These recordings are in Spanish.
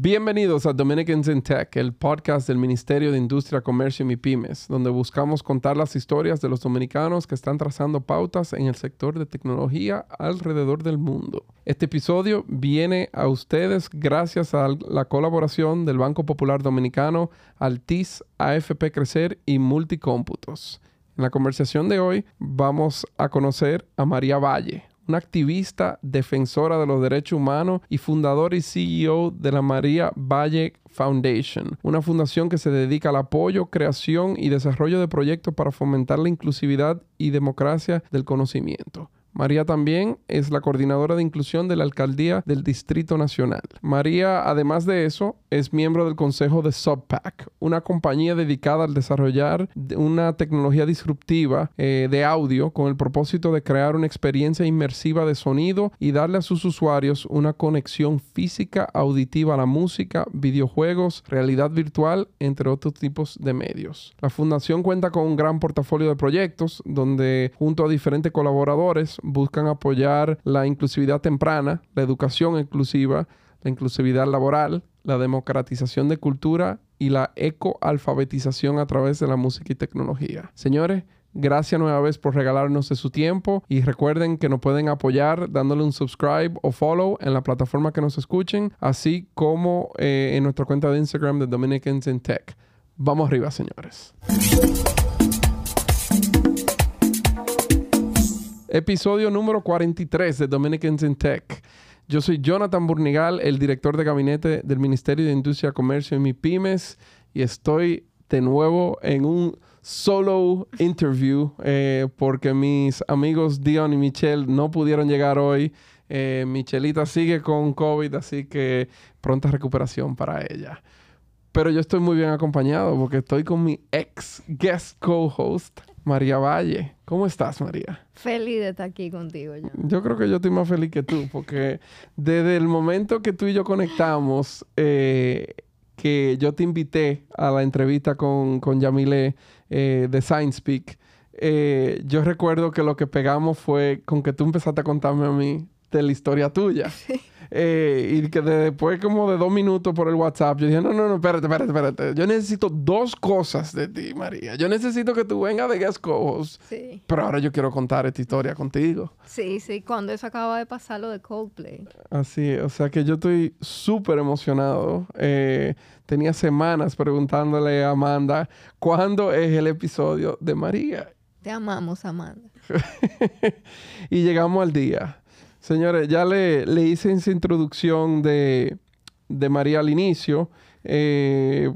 Bienvenidos a Dominicans in Tech, el podcast del Ministerio de Industria, Comercio y MIPIMES, donde buscamos contar las historias de los dominicanos que están trazando pautas en el sector de tecnología alrededor del mundo. Este episodio viene a ustedes gracias a la colaboración del Banco Popular Dominicano, Altis, AFP Crecer y Multicómputos. En la conversación de hoy vamos a conocer a María Valle, una activista defensora de los derechos humanos y fundadora y CEO de la María Valle Foundation, una fundación que se dedica al apoyo, creación y desarrollo de proyectos para fomentar la inclusividad y democracia del conocimiento. María también es la coordinadora de inclusión de la alcaldía del Distrito Nacional. María, además de eso, es miembro del consejo de Subpack, una compañía dedicada al desarrollar una tecnología disruptiva eh, de audio con el propósito de crear una experiencia inmersiva de sonido y darle a sus usuarios una conexión física auditiva a la música, videojuegos, realidad virtual, entre otros tipos de medios. La fundación cuenta con un gran portafolio de proyectos donde junto a diferentes colaboradores buscan apoyar la inclusividad temprana, la educación inclusiva, la inclusividad laboral, la democratización de cultura y la ecoalfabetización a través de la música y tecnología. Señores, Gracias nueva vez por regalarnos de su tiempo y recuerden que nos pueden apoyar dándole un subscribe o follow en la plataforma que nos escuchen, así como eh, en nuestra cuenta de Instagram de Dominicans in Tech. Vamos arriba, señores. Episodio número 43 de Dominicans in Tech. Yo soy Jonathan Burnigal, el director de gabinete del Ministerio de Industria, Comercio y MIPIMES, y estoy de nuevo en un solo interview eh, porque mis amigos Dion y Michelle no pudieron llegar hoy. Eh, Michelita sigue con COVID, así que pronta recuperación para ella. Pero yo estoy muy bien acompañado porque estoy con mi ex guest co-host, María Valle. ¿Cómo estás, María? Feliz de estar aquí contigo, yo. Yo creo que yo estoy más feliz que tú, porque desde el momento que tú y yo conectamos, eh, que yo te invité a la entrevista con, con Yamile eh, de Science Peak, eh, yo recuerdo que lo que pegamos fue con que tú empezaste a contarme a mí de la historia tuya. Sí. Eh, y que después como de dos minutos por el WhatsApp, yo dije, no, no, no, espérate, espérate, espérate. Yo necesito dos cosas de ti, María. Yo necesito que tú vengas de guest Sí. Pero ahora yo quiero contar esta historia contigo. Sí, sí, cuando eso acaba de pasar lo de Coldplay. Así, o sea que yo estoy súper emocionado. Eh, tenía semanas preguntándole a Amanda, ¿cuándo es el episodio de María? Te amamos, Amanda. y llegamos al día. Señores, ya le, hice esa introducción de, María al inicio. Eh,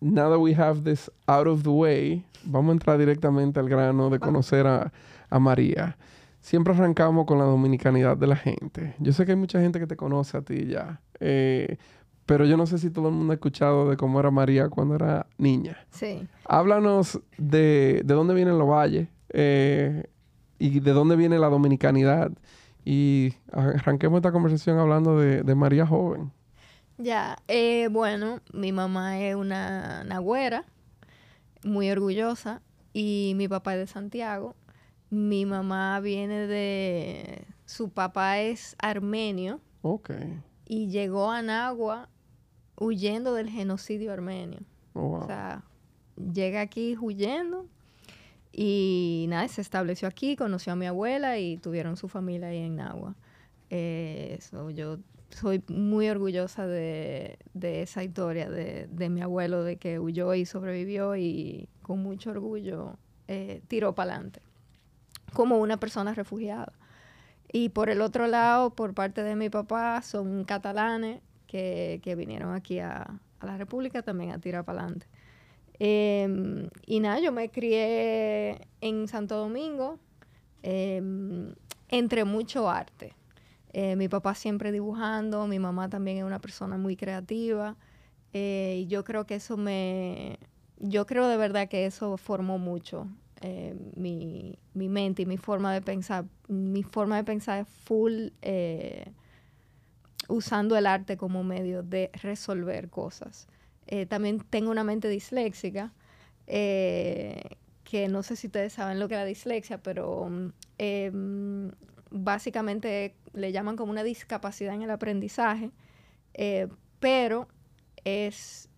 now that we have this out of the way, vamos a entrar directamente al grano de conocer a, María. Siempre arrancamos con la dominicanidad de la gente. Yo sé que hay mucha gente que te conoce a ti ya. Eh, pero yo no sé si todo el mundo ha escuchado de cómo era María cuando era niña. Sí. Háblanos de, dónde vienen los valles eh, y de dónde viene la dominicanidad y arranquemos esta conversación hablando de, María Joven. Ya, eh, bueno, mi mamá es una nagüera, muy orgullosa, y mi papá es de Santiago. Mi mamá viene de... Su papá es armenio. Ok. Y llegó a Nagua huyendo del genocidio armenio. Oh, o sea, llega aquí huyendo y nada, se estableció aquí, conoció a mi abuela y tuvieron su familia ahí en Nagua. Eh, yo soy muy orgullosa de, esa historia de, mi abuelo, de que huyó y sobrevivió y con mucho orgullo eh, tiró para adelante, como una persona refugiada. Y por el otro lado, por parte de mi papá, son catalanes que, vinieron aquí a, a la República también a tirar para adelante. Em, y nada, yo me crié en Santo Domingo em, entre mucho arte. Eh, mi papá siempre dibujando, mi mamá también es una persona muy creativa. Eh, y yo creo que eso me. Yo creo de verdad que eso formó mucho eh, mi, mi, mente y mi forma de pensar. Mi forma de pensar es full usando el arte como medio de resolver cosas. Eh, también tengo una mente disléxica, eh, que no sé si ustedes saben lo que es la dislexia, pero mm, em, básicamente le llaman como una discapacidad en el aprendizaje, eh, pero es,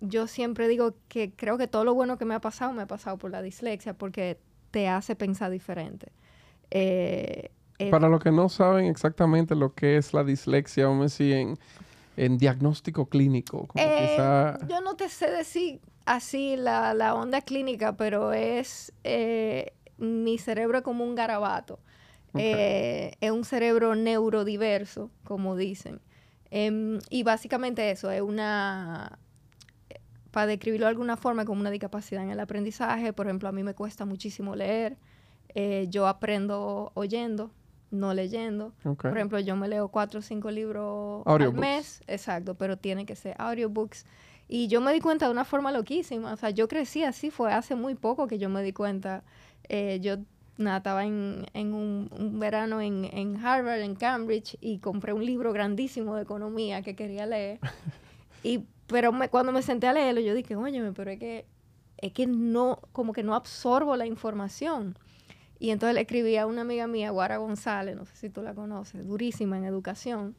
yo siempre digo que creo que todo lo bueno que me ha pasado me ha pasado por la dislexia porque te hace pensar diferente. Para los que no saben exactamente lo que es la dislexia, vamos a decir, en, diagnóstico clínico, como eh, quizá... Yo no te sé decir así la, la onda clínica, pero es eh, mi cerebro como un garabato. Eh, es un cerebro neurodiverso, como dicen. Em, y básicamente eso, es una, para describirlo de alguna forma, como una discapacidad en el aprendizaje. Por ejemplo, a mí me cuesta muchísimo leer. Eh, yo aprendo oyendo, no leyendo. Por ejemplo, yo me leo cuatro o cinco libros Audiobooks. al mes, exacto, pero tiene que ser audiobooks. Y yo me di cuenta de una forma loquísima. O sea, yo crecí así, fue hace muy poco que yo me di cuenta. Eh, yo nada, estaba en, en un, un verano en, en Harvard, en Cambridge, y compré un libro grandísimo de economía que quería leer. y, pero me- cuando me senté a leerlo, yo dije, óyeme, pero es que, es que no, como que no absorbo la información. Y entonces le escribí a una amiga mía, Guara González, no sé si tú la conoces, durísima en educación.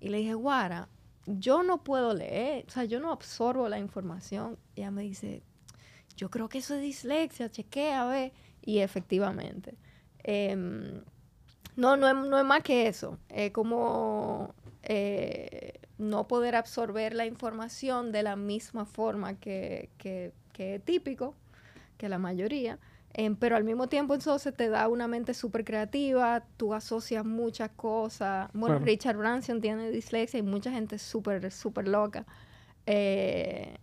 Y le dije, Guara, yo no puedo leer, o sea, yo no absorbo la información. Y ella me dice, yo creo que eso es dislexia, chequea, a ver. Y efectivamente. em, no, no es, no es más que eso. Es como eh, no poder absorber la información de la misma forma que, que, que es típico, que la mayoría. Em, pero al mismo tiempo entonces te da una mente súper creativa, tú asocias muchas cosas. Bueno. Richard Branson tiene dislexia y mucha gente súper, súper loca. Eh,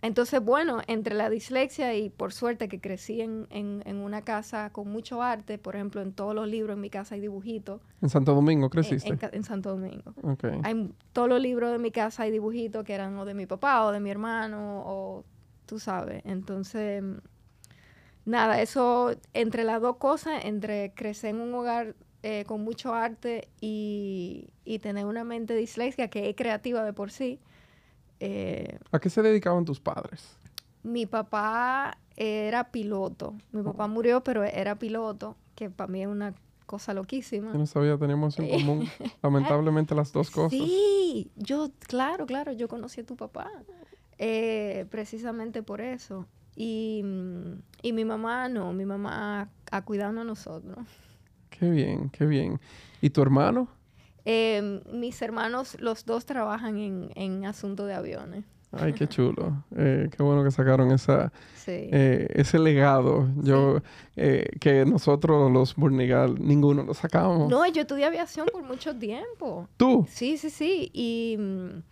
entonces, bueno, entre la dislexia y por suerte que crecí en, en- en una casa con mucho arte, por ejemplo, en todos los libros en mi casa hay dibujitos. En Santo Domingo creciste. En, Santo Domingo. Ok. Hay todos los libros de mi casa hay dibujitos que eran o de mi papá o de mi hermano o tú sabes. Entonces, nada, eso entre las dos cosas, entre crecer en un hogar eh, con mucho arte y, y tener una mente disléxica que es creativa de por sí. eh, ¿A qué se dedicaban tus padres? mi papá era piloto. Mi papá murió, pero era piloto, que para mí es una cosa loquísima. Yo no sabía, teníamos en común, lamentablemente, las dos cosas. Sí, yo, claro, claro, yo conocí a tu papá. eh, precisamente por eso. Y, y mi mamá no, mi mamá ha cuidado a nosotros. Qué bien, qué bien. ¿Y tu hermano? Eh, mis hermanos, los dos trabajan en, en asuntos de aviones. Ay, qué chulo. Eh, qué bueno que sacaron esa, Sí. eh, ese legado. Yo, eh, que nosotros los Burnigal, ninguno lo sacamos. No, yo estudié aviación por mucho tiempo. ¿Tú? Sí, sí, sí. Y mm,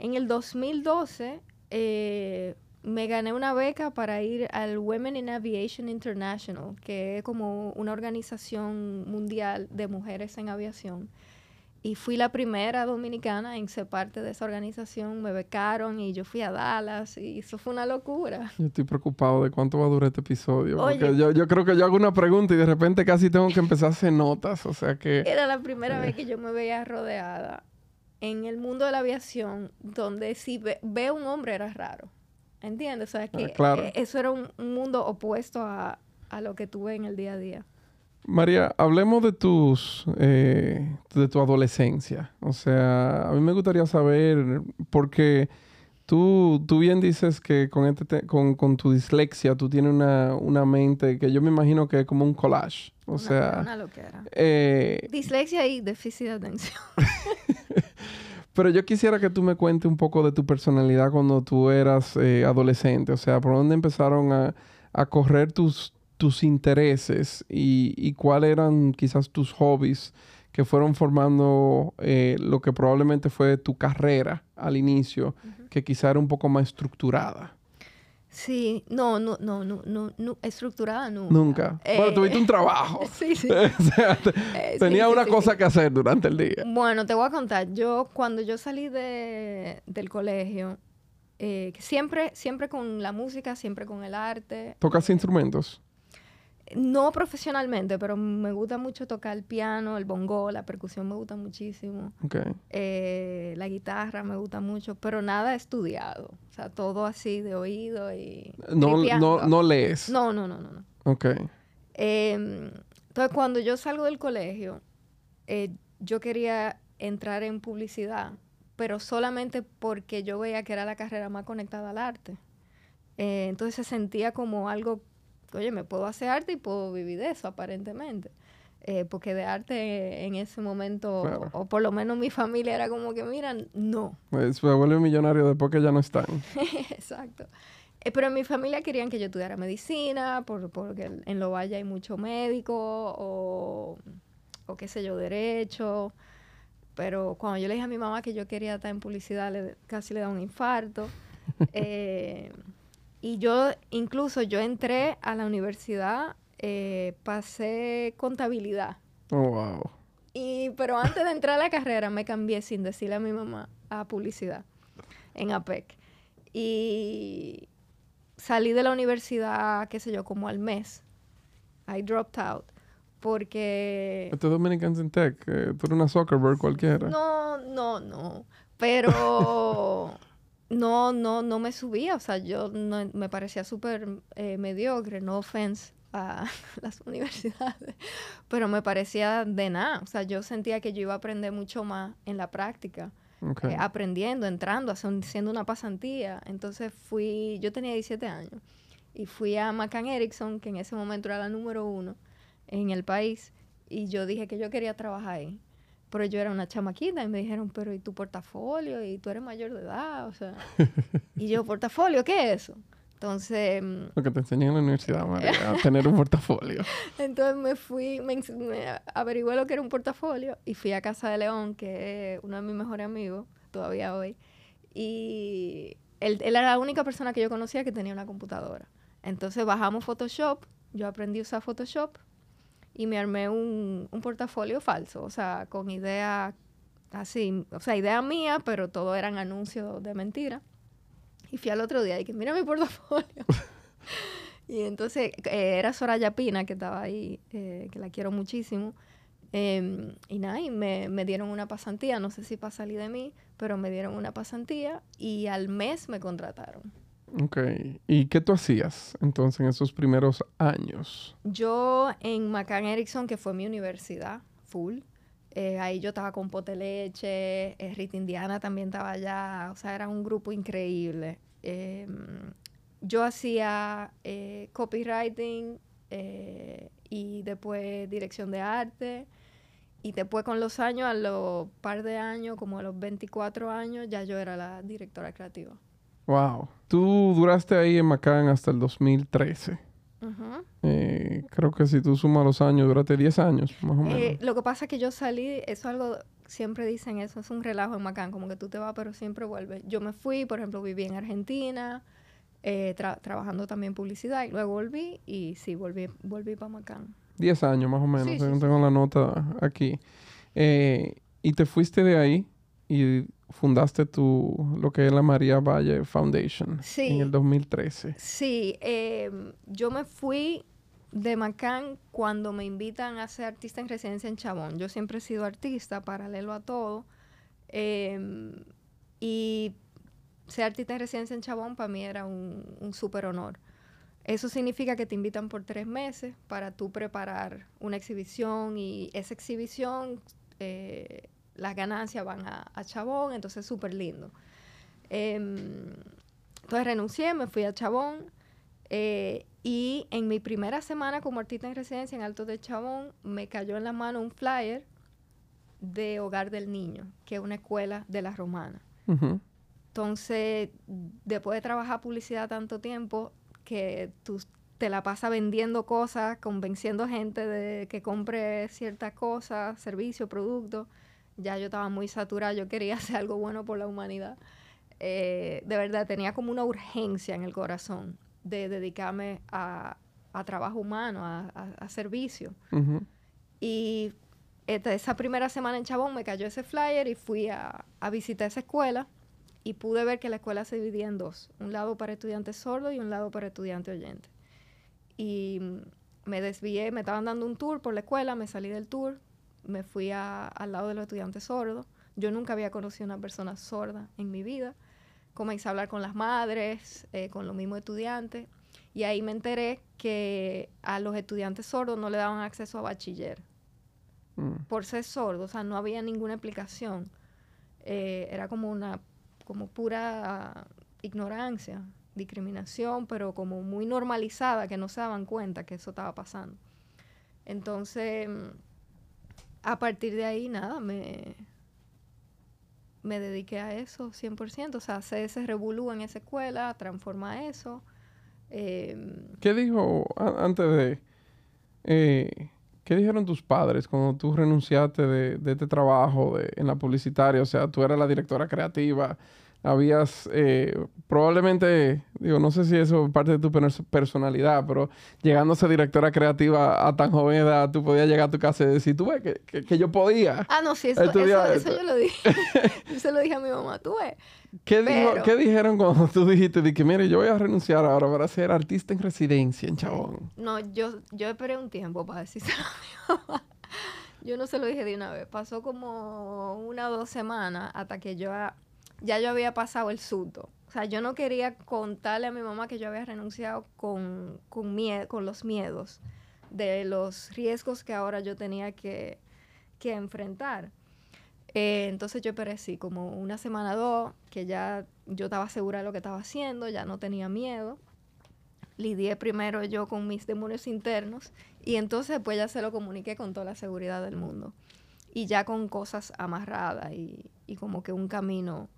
en el 2012 eh, me gané una beca para ir al Women in Aviation International, que es como una organización mundial de mujeres en aviación. Y fui la primera dominicana en ser parte de esa organización. Me becaron y yo fui a Dallas y eso fue una locura. Yo estoy preocupado de cuánto va a durar este episodio. Porque yo, yo creo que yo hago una pregunta y de repente casi tengo que empezar a hacer notas. O sea que... Era la primera vez que yo me veía rodeada en el mundo de la aviación, donde si ve, ve un hombre era raro. ¿Entiendes? O sea, que Ah, claro. eh, eso era un, un mundo opuesto a, a lo que tuve en el día a día. María, hablemos de tus eh, de tu adolescencia. O sea, a mí me gustaría saber, porque tú, tú bien dices que con, este te- con, con tu dislexia tú tienes una, una mente que yo me imagino que es como un collage. O Una- sea, Una loquera. eh, Dislexia y déficit de atención. pero yo quisiera que tú me cuentes un poco de tu personalidad cuando tú eras eh, adolescente. O sea, por dónde empezaron a, a correr tus, tus intereses y, y cuáles eran quizás tus hobbies que fueron formando eh, lo que probablemente fue tu carrera al inicio, que quizá era un poco más estructurada. Sí, no, no, no, no, no, no, estructurada nunca. Nunca. Eh, Bueno, tuviste un trabajo. Sí, sí. o sea, te- Eh, tenía sí, una sí, cosa sí. que hacer durante el día. Bueno, te voy a contar. Yo, cuando yo salí de, del colegio, eh, siempre, siempre con la música, siempre con el arte. ¿Tocas instrumentos? No profesionalmente, pero me gusta mucho tocar el piano, el bongo, la percusión me gusta muchísimo. Eh, la guitarra me gusta mucho, pero nada estudiado. O sea, todo así de oído y... No, no, no lees. No, no, no, no. no. Ok. Eh, entonces, cuando yo salgo del colegio, eh, yo quería entrar en publicidad, pero solamente porque yo veía que era la carrera más conectada al arte. Eh, entonces se sentía como algo, oye, me puedo hacer arte y puedo vivir de eso aparentemente. Eh, porque de arte en ese momento, o, por lo menos mi familia era como que, mira, no. Pues se vuelve millonario después que ya no están. Exacto. Eh, pero en mi familia querían que yo estudiara medicina, por, porque en Lo Valle hay mucho médico, o, o qué sé yo, derecho. Pero cuando yo le dije a mi mamá que yo quería estar en publicidad, le, casi le da un infarto. Eh, y yo, incluso yo entré a la universidad, eh, pasé contabilidad. Oh, wow. Y, pero antes de entrar a la carrera me cambié sin decirle a mi mamá a publicidad en APEC. Y salí de la universidad, qué sé yo, como al mes. I dropped out. Porque... Este Dominicans in Tech, eh, tú eres una Zuckerberg cualquiera. No, no, no. Pero no, no, no me subía. O sea, yo no, me parecía súper eh, mediocre, no offense a las universidades. Pero me parecía de nada. O sea, yo sentía que yo iba a aprender mucho más en la práctica. Eh, aprendiendo, entrando, haciendo una pasantía. Entonces fui, yo tenía 17 años y fui a McCann Erickson, que en ese momento era la número uno en el país, y yo dije que yo quería trabajar ahí. Pero yo era una chamaquita y me dijeron, pero ¿y tu portafolio? Y tú eres mayor de edad, o sea. y yo, ¿portafolio? ¿Qué es eso? Entonces... Mm, Lo que te enseñan en la universidad, María, a tener un portafolio. Entonces me fui, me, averigué lo que era un portafolio y fui a Casa de León, que es uno de mis mejores amigos, todavía hoy. Y él, él era la única persona que yo conocía que tenía una computadora. Entonces bajamos Photoshop, yo aprendí a usar Photoshop y me armé un, un portafolio falso, o sea, con idea así, o sea, idea mía, pero todo eran anuncios de mentira. Y fui al otro día y que mira mi portafolio. y entonces eh, era Soraya Pina que estaba ahí, eh, que la quiero muchísimo. Em, y nada, y me, me, dieron una pasantía, no sé si para salir de mí, pero me dieron una pasantía y al mes me contrataron. Ok, ¿y qué tú hacías entonces en esos primeros años? Yo en McCann Erickson, que fue mi universidad, full, eh, ahí yo estaba con Poteleche, eh, Rita Indiana también estaba allá, o sea, era un grupo increíble. Em, yo hacía eh, copywriting y después dirección de arte. Y después con los años, a los par de años, como a los 24 años, ya yo era la directora creativa. Wow. Tú duraste ahí en McCann hasta el 2013. Eh, creo que si tú sumas los años, durante 10 años, más o eh, menos. lo que pasa es que yo salí, eso es algo, siempre dicen eso, es un relajo en Macán, como que tú te vas, pero siempre vuelves. Yo me fui, por ejemplo, viví en Argentina, eh, trabajando también publicidad, y luego volví, y sí, volví, volví para Macán. 10 años, más o menos, tengo la nota aquí. y te fuiste de ahí y fundaste tu, lo que es la María Valle Foundation en el 2013. Sí, em, yo me fui de Macán cuando me invitan a ser artista en residencia en Chabón. Yo siempre he sido artista, paralelo a todo. Em, y ser artista en residencia en Chabón para mí era un, un súper honor. Eso significa que te invitan por tres meses para tú preparar una exhibición y esa exhibición eh, las ganancias van a, Chabón, entonces súper lindo. Em, entonces renuncié, me fui a Chabón eh, y en mi primera semana como artista en residencia en Alto de Chabón me cayó en la mano un flyer de Hogar del Niño, que es una escuela de la romana. Entonces, después de trabajar publicidad tanto tiempo, que tú te la pasas vendiendo cosas, convenciendo gente de que compre ciertas cosas, servicios, productos, ya yo estaba muy saturada, yo quería hacer algo bueno por la humanidad. Eh, de verdad, tenía como una urgencia en el corazón de dedicarme a, trabajo humano, a, servicio. Y esa primera semana en Chabón me cayó ese flyer y fui a, visitar esa escuela y pude ver que la escuela se dividía en dos, un lado para estudiantes sordos y un lado para estudiantes oyentes. Y me desvié, me estaban dando un tour por la escuela, me salí del tour, me fui al lado de los estudiantes sordos. Yo nunca había conocido a una persona sorda en mi vida. Comencé a hablar con las madres, eh, con los mismos estudiantes, y ahí me enteré que a los estudiantes sordos no le daban acceso a bachiller mm. por ser sordos, o sea, no había ninguna explicación. eh, era como una, como pura ignorancia, discriminación, pero como muy normalizada, que no se daban cuenta que eso estaba pasando. Entonces, a partir de ahí, nada, me, me dediqué a eso 100%, o sea, hacer ese revolú en esa escuela, transformar eso. Em, ¿Qué dijo antes de... Eh, ¿Qué dijeron tus padres cuando tú renunciaste de, este trabajo en la publicitaria? O sea, tú eras la directora creativa, habías eh, probablemente, digo, no sé si eso es parte de tu personalidad, pero llegando a ser directora creativa a tan joven edad, tú podías llegar a tu casa y decir, tú ves que, que, yo podía. Ah, no, sí, eso, eso, yo lo dije. yo se lo dije a mi mamá, tú ves. ¿Qué, ¿Qué dijeron cuando tú dijiste de que, mire, yo voy a renunciar ahora para ser artista en residencia en Chabón? No, yo, yo esperé un tiempo para decírselo a mi mamá. Yo no se lo dije de una vez. Pasó como una o dos semanas hasta que yo ya yo había pasado el susto. O sea, yo no quería contarle a mi mamá que yo había renunciado con, con, miedo, con los miedos de los riesgos que ahora yo tenía que, que enfrentar. Eh, entonces yo perecí como una semana o dos, que ya yo estaba segura de lo que estaba haciendo, ya no tenía miedo. Lidié primero yo con mis demonios internos y entonces pues ya se lo comuniqué con toda la seguridad del mundo. Y ya con cosas amarradas y, y como que un camino.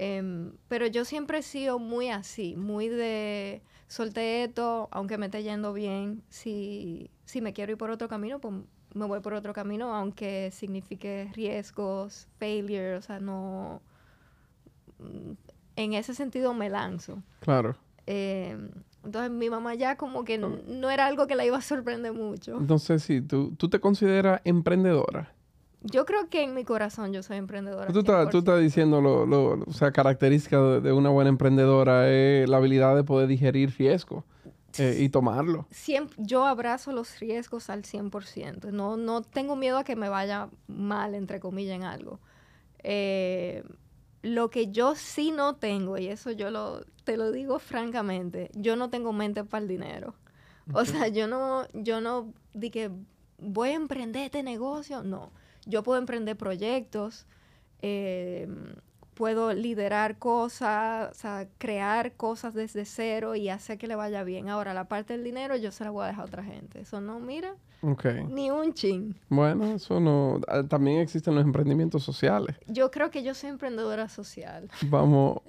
Em, pero yo siempre he sido muy así, muy de solté esto, aunque me esté yendo bien. Si, si me quiero ir por otro camino, pues me voy por otro camino, aunque signifique riesgos, failure, o sea, no... Mm, en ese sentido me lanzo. Claro. Em, entonces mi mamá ya como que no, era algo que la iba a sorprender mucho. Entonces, sí, ¿tú, tú te consideras emprendedora? Yo creo que en mi corazón yo soy emprendedora. Tú estás, tú estás diciendo, lo, lo, o sea, característica de, una buena emprendedora es la habilidad de poder digerir riesgo. Eh, y tomarlo. Siempre, yo abrazo los riesgos al 100%. No, no tengo miedo a que me vaya mal, entre comillas, en algo. Eh, lo que yo sí no tengo, y eso yo lo, te lo digo francamente, yo no tengo mente para el dinero. O sea, yo no, yo no di que voy a emprender este negocio. No, yo puedo emprender proyectos. Eh, puedo liderar cosas, o sea, crear cosas desde cero y hacer que le vaya bien. Ahora, la parte del dinero yo se la voy a dejar a otra gente. Eso no, mira, ni un chin. Bueno, eso no... Ah, también existen los emprendimientos sociales. Yo creo que yo soy emprendedora social. Vamos,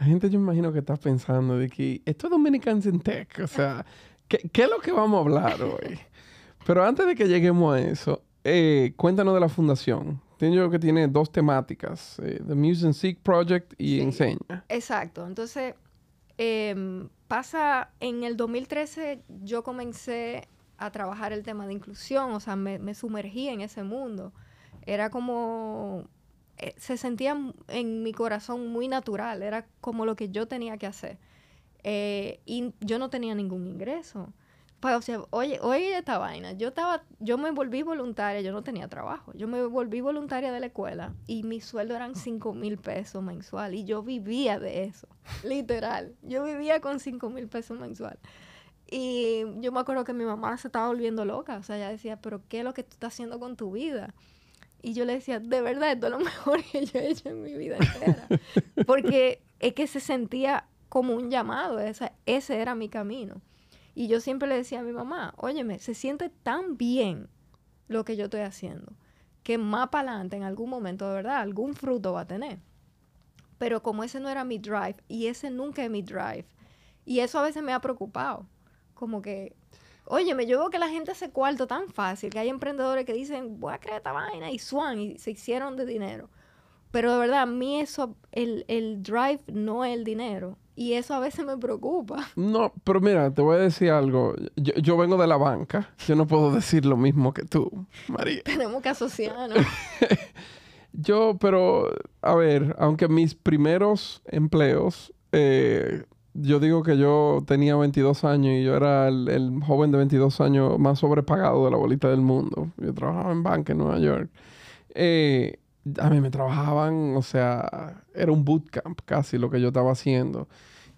la gente yo imagino que está pensando de que esto es Dominicans in Tech, o sea, ¿qué, ¿qué, es lo que vamos a hablar hoy? Pero antes de que lleguemos a eso, eh, cuéntanos de la fundación. Entiendo que tiene dos temáticas, eh, The Muse and Seek Project y Enseña. Exacto. Entonces, em, pasa, en el 2013 yo comencé a trabajar el tema de inclusión, o sea, me, sumergí en ese mundo. Era como, eh, se sentía en mi corazón muy natural, era como lo que yo tenía que hacer. Eh, y yo no tenía ningún ingreso. O sea, oye, oye esta vaina. Yo estaba, yo me volví voluntaria, yo no tenía trabajo. Yo me volví voluntaria de la escuela y mi sueldo eran 5 mil pesos mensual y yo vivía de eso, literal. Yo vivía con 5 mil pesos mensual. Y yo me acuerdo que mi mamá se estaba volviendo loca. O sea, ella decía, pero ¿qué es lo que tú estás haciendo con tu vida? Y yo le decía, de verdad, esto es lo mejor que yo he hecho en mi vida entera. Porque es que se sentía como un llamado, esa, ese era mi camino. Y yo siempre le decía a mi mamá, óyeme, se siente tan bien lo que yo estoy haciendo, que más para adelante, en algún momento, de verdad, algún fruto va a tener. Pero como ese no era mi drive, y ese nunca es mi drive, y eso a veces me ha preocupado, como que, óyeme, yo veo que la gente hace cuarto tan fácil, que hay emprendedores que dicen, voy a crear esta vaina, y swan, y se hicieron de dinero. Pero de verdad, a mí eso, el, el drive no es el dinero, y eso a veces me preocupa. No, pero mira, te voy a decir algo. Yo, vengo de la banca. Yo no puedo decir lo mismo que tú, María. Tenemos que asociarnos. yo, pero, a ver, aunque mis primeros empleos, eh, yo digo que yo tenía 22 años y yo era el, joven de 22 años más sobrepagado de la bolita del mundo. Yo trabajaba en banca en Nueva York. Eh, a mí me trabajaban, o sea, era un bootcamp casi lo que yo estaba haciendo.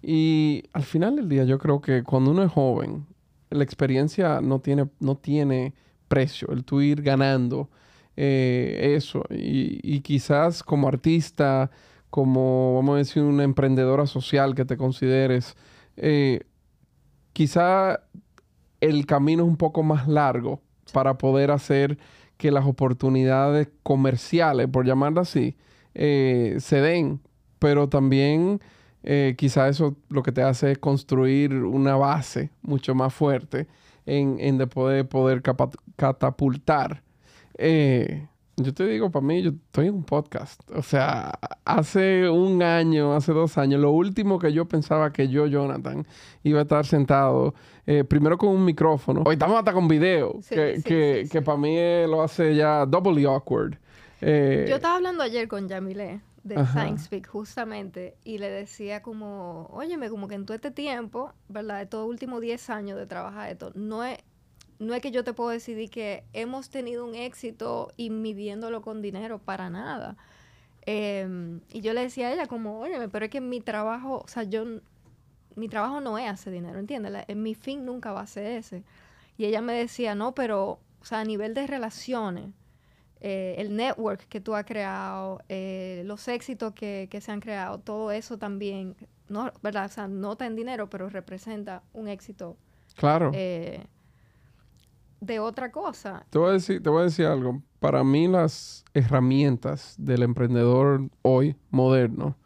Y al final del día yo creo que cuando uno es joven, la experiencia no tiene, no tiene precio. El tú ir ganando eh, eso. Y, quizás como artista, como, vamos a decir, una emprendedora social que te consideres, eh, quizá el camino es un poco más largo para poder hacer que las oportunidades comerciales, por llamarlo así, eh, se den, pero también eh, quizá eso lo que te hace es construir una base mucho más fuerte en, en de poder, poder catapultar. Eh, yo te digo, para mí, yo estoy en un podcast. O sea, hace un año, hace dos años, lo último que yo pensaba que yo, Jonathan, iba a estar sentado, eh, primero con un micrófono. Hoy estamos hasta con video, que, que, que para mí lo hace ya doubly awkward. Eh, yo estaba hablando ayer con Yamile de Science Speak, justamente, y le decía como, óyeme, como que en todo este tiempo, ¿verdad? De todo último 10 años de trabajar esto, no es no es que yo te puedo decidir que hemos tenido un éxito y midiéndolo con dinero, para nada. Em, y yo le decía a ella como, oye, pero es que mi trabajo, o sea, yo, mi trabajo no es hacer dinero, ¿entiendes? mi fin nunca va a ser ese. Y ella me decía, no, pero, o sea, a nivel de relaciones, eh, el network que tú has creado, eh, los éxitos que, que, se han creado, todo eso también, no, ¿verdad? O sea, no está en dinero, pero representa un éxito. Claro. Eh, de otra cosa. Te voy, a decir, te voy a decir algo. Para mí las herramientas del emprendedor hoy, moderno,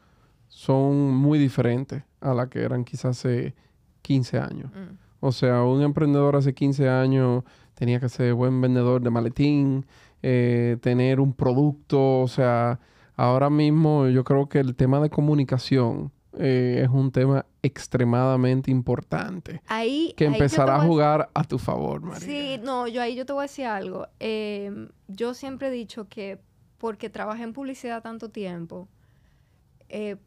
son muy diferentes a las que eran quizás hace 15 años. Mm. O sea, un emprendedor hace 15 años tenía que ser buen vendedor de maletín, eh, tener un producto, o sea, ahora mismo yo creo que el tema de comunicación eh, es un tema extremadamente importante. Ahí, que empezará a jugar a, tu favor, María. Sí, no, yo ahí yo te voy a decir algo. Em, yo siempre he dicho que porque trabajé en publicidad tanto tiempo, eh,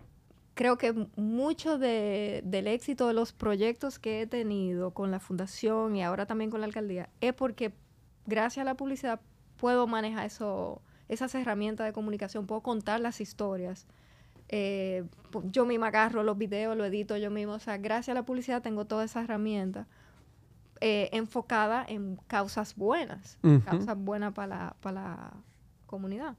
creo que mucho del éxito de los proyectos que he tenido con la fundación y ahora también con la alcaldía es porque gracias a la publicidad puedo manejar eso, esas herramientas de comunicación, puedo contar las historias eh, yo misma agarro los videos, lo edito yo mismo. O sea, gracias a la publicidad tengo toda esa herramienta eh, enfocada en causas buenas, causas buenas para la, la comunidad.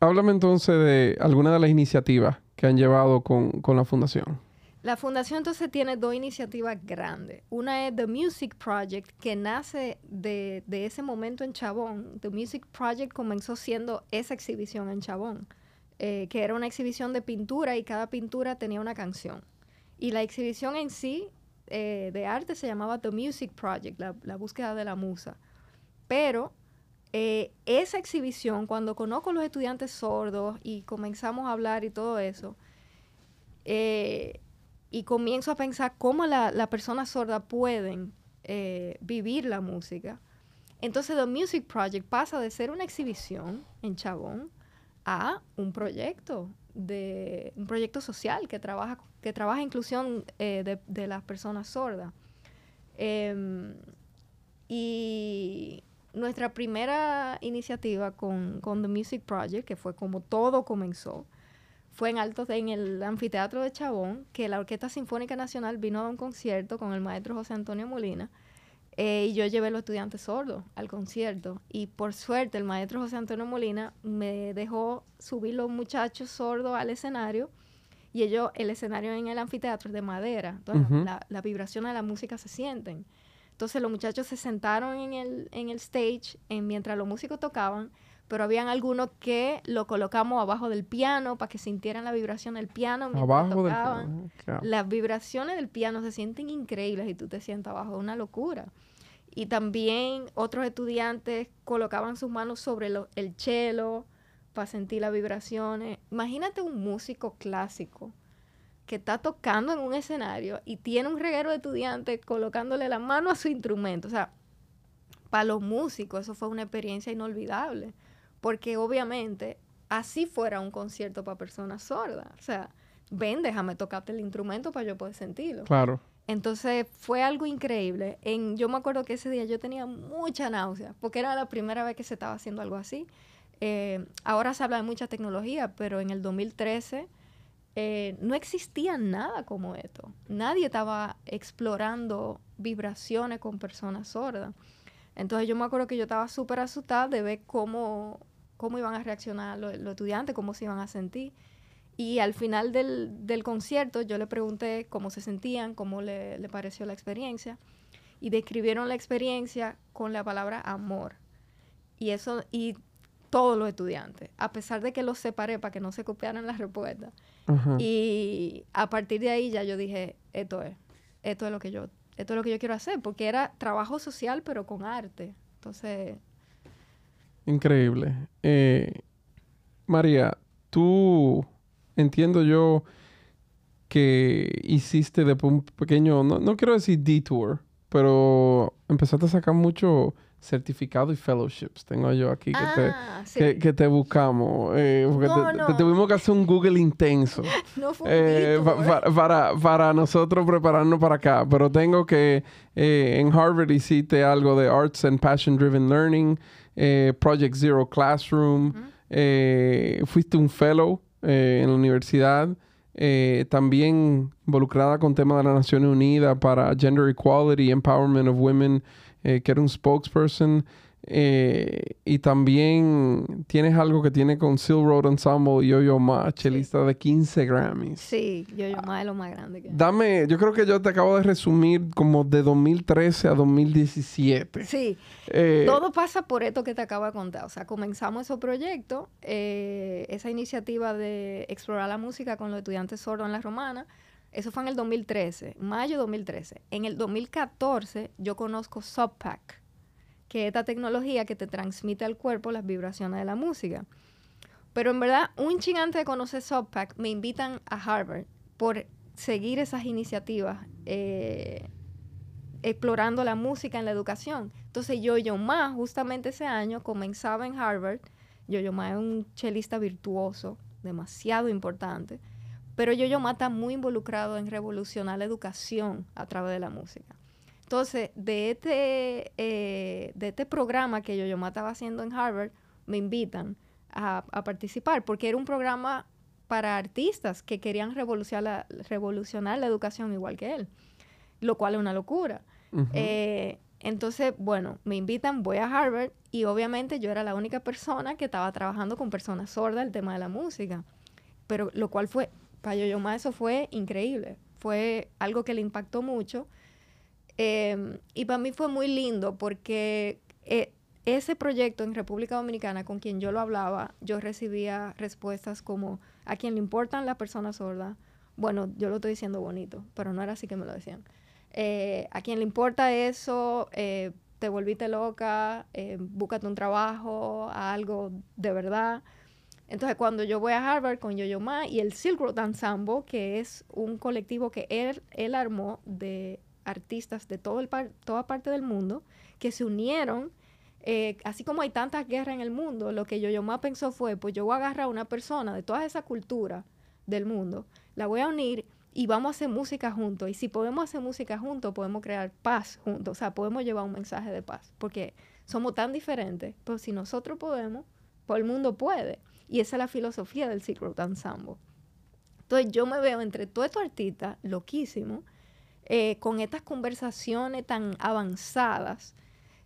Háblame entonces de alguna de las iniciativas que han llevado con, con, la fundación. La fundación entonces tiene dos iniciativas grandes. Una es The Music Project, que nace de, de, ese momento en Chabón. The Music Project comenzó siendo esa exhibición en Chabón. Eh, que era una exhibición de pintura y cada pintura tenía una canción. Y la exhibición en sí eh, de arte se llamaba The Music Project, la, búsqueda de la musa. Pero eh, esa exhibición, cuando conozco a los estudiantes sordos y comenzamos a hablar y todo eso, y comienzo a pensar cómo las la personas sordas pueden vivir la música, entonces The Music Project pasa de ser una exhibición en Chabón a un proyecto de un proyecto social que trabaja que trabaja inclusión eh, de, las personas sordas. Em, y nuestra primera iniciativa con, con, The Music Project que fue como todo comenzó fue en Alto en el anfiteatro de Chabón que la Orquesta Sinfónica Nacional vino a un concierto con el maestro José Antonio Molina eh, y yo llevé a los estudiantes sordos al concierto. Y por suerte, el maestro José Antonio Molina me dejó subir los muchachos sordos al escenario. Y ellos, el escenario en el anfiteatro es de madera. Entonces, la, vibración de la música se sienten. Entonces, los muchachos se sentaron en el, en el stage en, mientras los músicos tocaban pero habían algunos que lo colocamos abajo del piano para que sintieran la vibración del piano abajo tocaban. Del Las vibraciones del piano se sienten increíbles y tú te sientas abajo, una locura. Y también otros estudiantes colocaban sus manos sobre el cello para sentir las vibraciones. Imagínate un músico clásico que está tocando en un escenario y tiene un reguero de estudiantes colocándole la mano a su instrumento. O sea, para los músicos eso fue una experiencia inolvidable porque obviamente así fuera un concierto para personas sordas. O sea, ven, déjame tocarte el instrumento para yo poder sentirlo. Claro. Entonces fue algo increíble. En, yo me acuerdo que ese día yo tenía mucha náusea, porque era la primera vez que se estaba haciendo algo así. Eh, ahora se habla de mucha tecnología, pero en el 2013 eh, no existía nada como esto. Nadie estaba explorando vibraciones con personas sordas. Entonces yo me acuerdo que yo estaba súper asustada de ver cómo, cómo iban a reaccionar los, estudiantes, cómo se iban a sentir. Y al final del, concierto yo le pregunté cómo se sentían, cómo le, le, pareció la experiencia. Y describieron la experiencia con la palabra amor. Y eso, y todos los estudiantes, a pesar de que los separé para que no se copiaran las respuestas. Y a partir de ahí ya yo dije, esto es, esto es lo que yo, esto es lo que yo quiero hacer, porque era trabajo social pero con arte. Entonces... Increíble. Eh, María, tú entiendo yo que hiciste después un pequeño, no, no quiero decir detour, pero empezaste a sacar mucho certificado y fellowships. Tengo yo aquí que, te, ah, que, te buscamos. Eh, porque te, tuvimos que hacer un Google intenso. no fue eh, para, para, nosotros prepararnos para acá. Pero tengo que eh, en Harvard hiciste algo de Arts and Passion Driven Learning, Project Zero Classroom. fuiste un fellow en la universidad. también involucrada con temas de las Naciones Unidas para Gender Equality, Empowerment of Women eh, que era un spokesperson. Eh, y también tienes algo que tiene con Silk Road Ensemble y Yo-Yo Ma, chelista de 15 Grammys. Sí, Yo-Yo Ma es lo más grande que Dame, yo creo que yo te acabo de resumir como de 2013 a 2017. Sí, eh, todo pasa por esto que te acabo de contar. O sea, comenzamos ese proyecto, esa iniciativa de explorar la música con los estudiantes sordos en la romana eso fue en el 2013, mayo 2013. En el 2014 yo conozco Subpack, que es esta tecnología que te transmite al cuerpo las vibraciones de la música. Pero en verdad, un ching antes de conocer Subpack, me invitan a Harvard por seguir esas iniciativas eh, explorando la música en la educación. Entonces yo, yo más, justamente ese año, comenzaba en Harvard. Yo, yo más es un chelista virtuoso, demasiado importante. Pero Yo-Yo Ma está muy involucrado en revolucionar la educación a través de la música. Entonces, de este, eh, de este programa que Yo-Yo Ma estaba haciendo en Harvard, me invitan a, participar, porque era un programa para artistas que querían revolucionar la, revolucionar la educación igual que él, lo cual es una locura. Eh, entonces, bueno, me invitan, voy a Harvard y obviamente yo era la única persona que estaba trabajando con personas sordas el tema de la música, pero lo cual fue para Yoyoma eso fue increíble. Fue algo que le impactó mucho. Em, y para mí fue muy lindo porque eh, ese proyecto en República Dominicana, con quien yo lo hablaba, yo recibía respuestas como, ¿a quién le importan las personas sordas? Bueno, yo lo estoy diciendo bonito, pero no era así que me lo decían. Eh, ¿A quién le importa eso? Eh, te volviste loca, búscate un trabajo, algo de verdad. Entonces, cuando yo voy a Harvard con Yo-Yo Ma y el Silk Road Ensemble, que es un colectivo que él, él armó de artistas de todo el toda parte del mundo, que se unieron, eh, así como hay tantas guerras en el mundo, lo que Yo-Yo Ma pensó fue, pues yo voy a agarrar a una persona de toda esa cultura del mundo, la voy a unir y vamos a hacer música juntos. Y si podemos hacer música juntos, podemos crear paz juntos, o sea, podemos llevar un mensaje de paz, porque somos tan diferentes, pero si nosotros podemos, pues el mundo puede. Y esa es la filosofía del Secret Ensemble. Entonces yo me veo entre todo estos artistas, loquísimo, eh, con estas conversaciones tan avanzadas,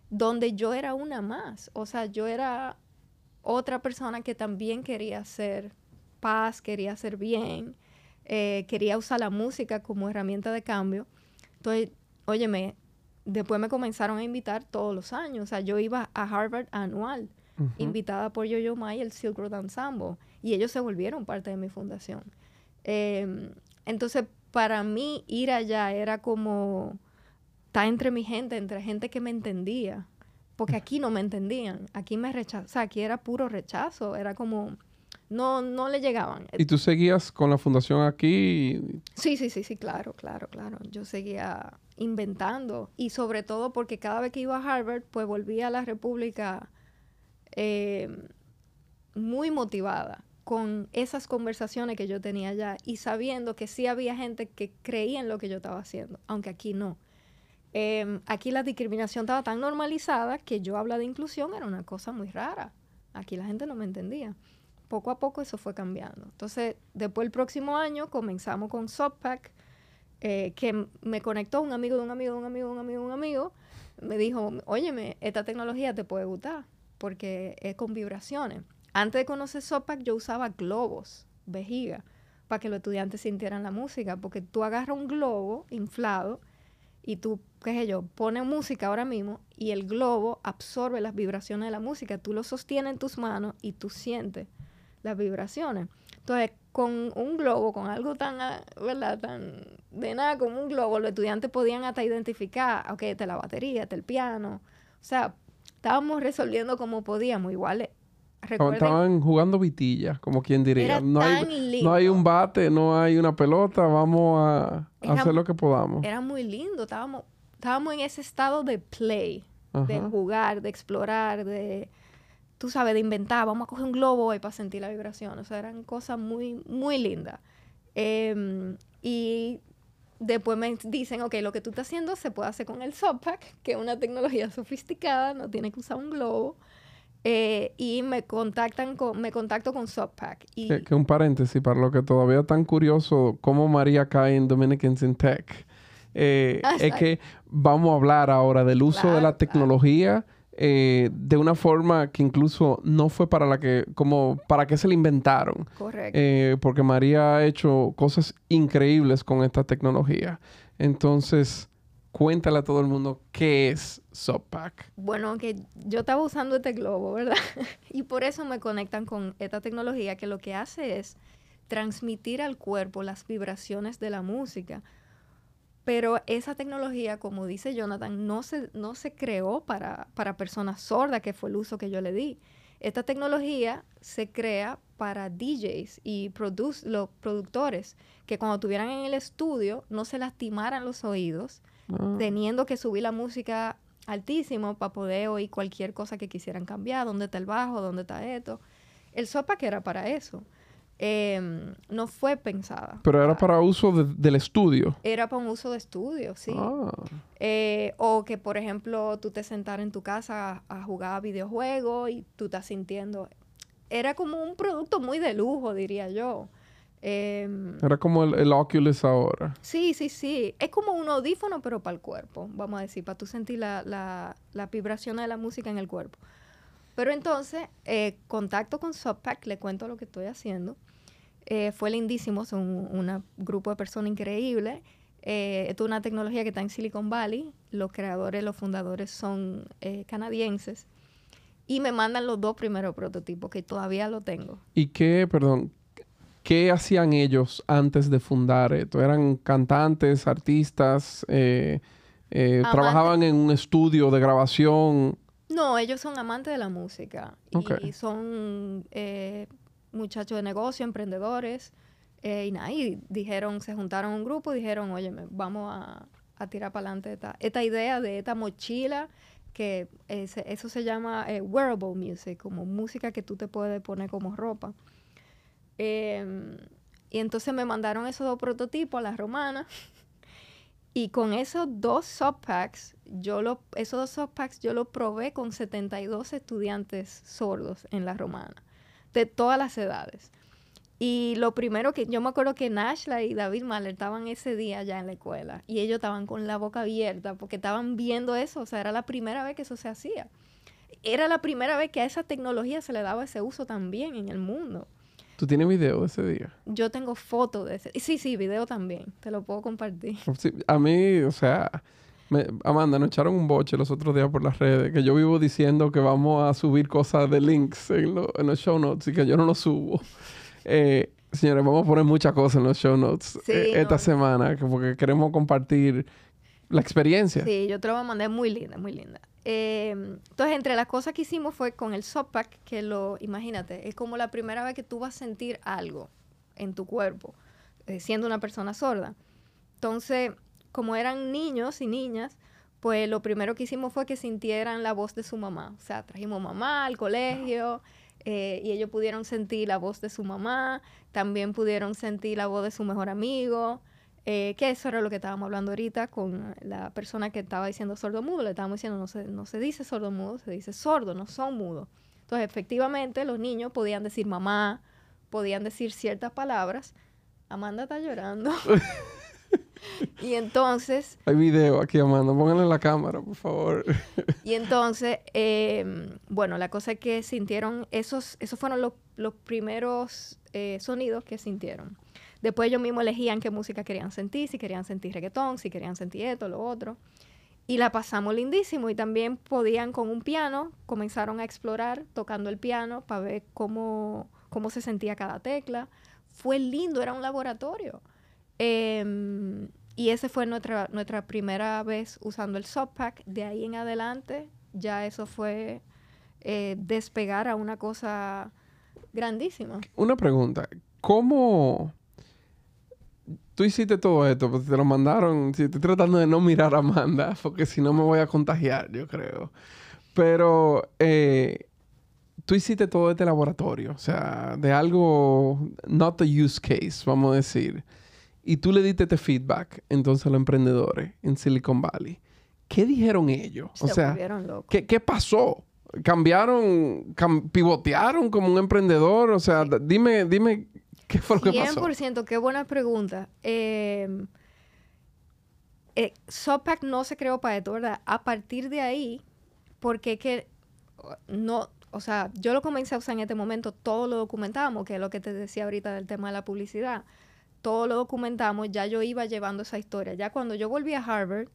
donde yo era una más. O sea, yo era otra persona que también quería hacer paz, quería hacer bien, eh, quería usar la música como herramienta de cambio. Entonces, óyeme, después me comenzaron a invitar todos los años. O sea, yo iba a Harvard anual invitada por Yo-Yo Ma y el Silk Road Ensemble. Y ellos se volvieron parte de mi fundación. Em, entonces, para mí, ir allá era como estar entre mi gente, entre gente que me entendía. Porque aquí no me entendían. Aquí me rechazaban. O sea, aquí era puro rechazo. Era como no, no le llegaban. ¿Y tú seguías con la fundación aquí? Sí, sí, sí, sí, claro, claro, claro. Yo seguía inventando y sobre todo porque cada vez que iba a Harvard, pues volvía a la República Em, muy motivada con esas conversaciones que yo tenía allá y sabiendo que sí había gente que creía en lo que yo estaba haciendo, aunque aquí no. Em, aquí la discriminación estaba tan normalizada que yo hablar de inclusión era una cosa muy rara. Aquí la gente no me entendía. Poco a poco eso fue cambiando. Entonces, después el próximo año comenzamos con Subpack, eh, que me conectó un amigo de un amigo, de un amigo, de un amigo, de un amigo, me dijo, óyeme, esta tecnología te puede gustar porque es con vibraciones. Antes de conocer Sopac yo usaba globos, vejiga, para que los estudiantes sintieran la música, porque tú agarras un globo inflado y tú, qué sé yo, pones música ahora mismo y el globo absorbe las vibraciones de la música, tú lo sostienes en tus manos y tú sientes las vibraciones. Entonces, con un globo, con algo tan, ah, ¿verdad? Tan de nada como un globo, los estudiantes podían hasta identificar, ok, esta es la batería, este es el piano. O sea, estábamos resolviendo como podíamos. Igual, eh, Estaban jugando vitilla, como quien diría. no, hay, no hay un bate, no hay una pelota, vamos a, hacer lo que podamos. Era muy lindo, estábamos, estábamos en ese estado de play, de jugar, de explorar, de tú sabes, de inventar, vamos a coger un globo hoy para sentir la vibración. O sea, eran cosas muy, muy lindas. Em, y después me dicen, ok, lo que tú estás haciendo se puede hacer con el Softpack, que es una tecnología sofisticada, no tiene que usar un globo. Eh, y me contactan con, me contacto con Softpack. Y... Que, un paréntesis para lo que todavía tan curioso, cómo María cae en Dominicans in Tech. Eh, es que vamos a hablar ahora del uso de la tecnología. Eh, de una forma que incluso no fue para la que, como, para que se la inventaron. Correcto. Porque María ha hecho cosas increíbles con esta tecnología. Entonces, cuéntale a todo el mundo qué es SubPack. Bueno, que yo estaba usando este globo, ¿verdad? y por eso me conectan con esta tecnología que lo que hace es transmitir al cuerpo las vibraciones de la música pero esa tecnología, como dice Jonathan, no se, no se creó para, para personas sordas, que fue el uso que yo le di. Esta tecnología se crea para DJs y los productores, que cuando estuvieran en el estudio no se lastimaran los oídos, ah. teniendo que subir la música altísimo para poder oír cualquier cosa que quisieran cambiar, dónde está el bajo, dónde está esto. El sopa que era para eso. Em, no fue pensada. Pero era para uso del estudio. Era para un uso de estudio, sí. Ah. Eh, o que, por ejemplo, tú te sentaras en tu casa a, jugar videojuegos y tú estás sintiendo. Era como un producto muy de lujo, diría yo. Em, era como el, Oculus ahora. Sí, sí, sí. Es como un audífono, pero para el cuerpo, vamos a decir, para tú sentir la, la, la vibración de la música en el cuerpo. Pero entonces, eh, contacto con Subpack, le cuento lo que estoy haciendo. Eh, fue lindísimo, son un grupo de personas increíbles. Eh, esto es una tecnología que está en Silicon Valley. Los creadores, los fundadores son canadienses. Y me mandan los dos primeros prototipos, que todavía lo tengo. ¿Y qué, perdón, qué hacían ellos antes de fundar esto? ¿Eran cantantes, artistas? ¿Trabajaban en un estudio de grabación? No, ellos son amantes de la música. Y son muchachos de negocio, emprendedores, eh, y nada, y dijeron, se juntaron un grupo y dijeron, oye, vamos a, tirar para adelante esta, esta idea de esta mochila que eso se llama eh, wearable music, como música que tú te puedes poner como ropa. Em, y entonces me mandaron esos dos prototipos a la romana. Y con esos dos subpacks, yo lo, esos dos subpacks yo los probé con 72 estudiantes sordos en la romana de todas las edades. Y lo primero que yo me acuerdo que Nashla y David Mahler estaban ese día ya en la escuela y ellos estaban con la boca abierta porque estaban viendo eso, o sea, era la primera vez que eso se hacía. Era la primera vez que a esa tecnología se le daba ese uso también en el mundo. ¿Tú tienes video de ese día? Yo tengo fotos de ese. Sí, sí, video también. Te lo puedo compartir. a mí, o sea, Amanda, nos echaron un boche los otros días por las redes, que yo vivo diciendo que vamos a subir cosas de links en, los show notes y que yo no lo subo. Eh, señores, vamos a poner muchas cosas en los show notes eh, esta semana, porque queremos compartir la experiencia. Sí, yo te lo voy a mandar muy linda, muy linda. Eh, entonces, entre las cosas que hicimos fue con el Softpack, que lo, imagínate, es como la primera vez que tú vas a sentir algo en tu cuerpo, siendo una persona sorda. Entonces, como eran niños y niñas, pues lo primero que hicimos fue que sintieran la voz de su mamá. O sea, trajimos mamá al colegio eh, y ellos pudieron sentir la voz de su mamá, también pudieron sentir la voz de su mejor amigo, eh, que eso era lo que estábamos hablando ahorita con la persona que estaba diciendo sordo mudo. Le estábamos diciendo, no se, no se dice sordo mudo, se dice sordo, no son mudos. Entonces, efectivamente, los niños podían decir mamá, podían decir ciertas palabras. Amanda está llorando. y entonces... Hay video aquí, Amanda. Pónganle la cámara, por favor. y entonces, em, bueno, la cosa es que sintieron... Esos, esos fueron los, los primeros eh, sonidos que sintieron. Después ellos mismos elegían qué música querían sentir, si querían sentir reggaetón, si querían sentir esto, lo otro. Y la pasamos lindísimo y también podían con un piano, comenzaron a explorar tocando el piano para ver cómo, cómo se sentía cada tecla. Fue lindo, era un laboratorio. Em, y esa fue nuestra, nuestra primera vez usando el Softpack. De ahí en adelante ya eso fue eh, despegar a una cosa grandísima. Una pregunta, ¿cómo tú hiciste todo esto, pues te lo mandaron. Si estoy tratando de no mirar a Amanda, porque si no me voy a contagiar, yo creo. Pero eh, tú hiciste todo este laboratorio, o sea, de algo, not the use case, vamos a decir. Y tú le diste este feedback entonces a los emprendedores en Silicon Valley. ¿Qué dijeron ellos? o sea, ¿qué, ¿qué, pasó? ¿Cambiaron, pivotearon como un emprendedor? O sea, dime, dime ¿Qué fue lo que pasó? 100%, qué buena pregunta. Eh, eh, no se creó para esto, ¿verdad? A partir de ahí, porque que no, o sea, yo lo comencé a usar en este momento, todo lo documentamos, que es lo que te decía ahorita del tema de la publicidad. Todo lo documentamos, ya yo iba llevando esa historia. Ya cuando yo volví a Harvard,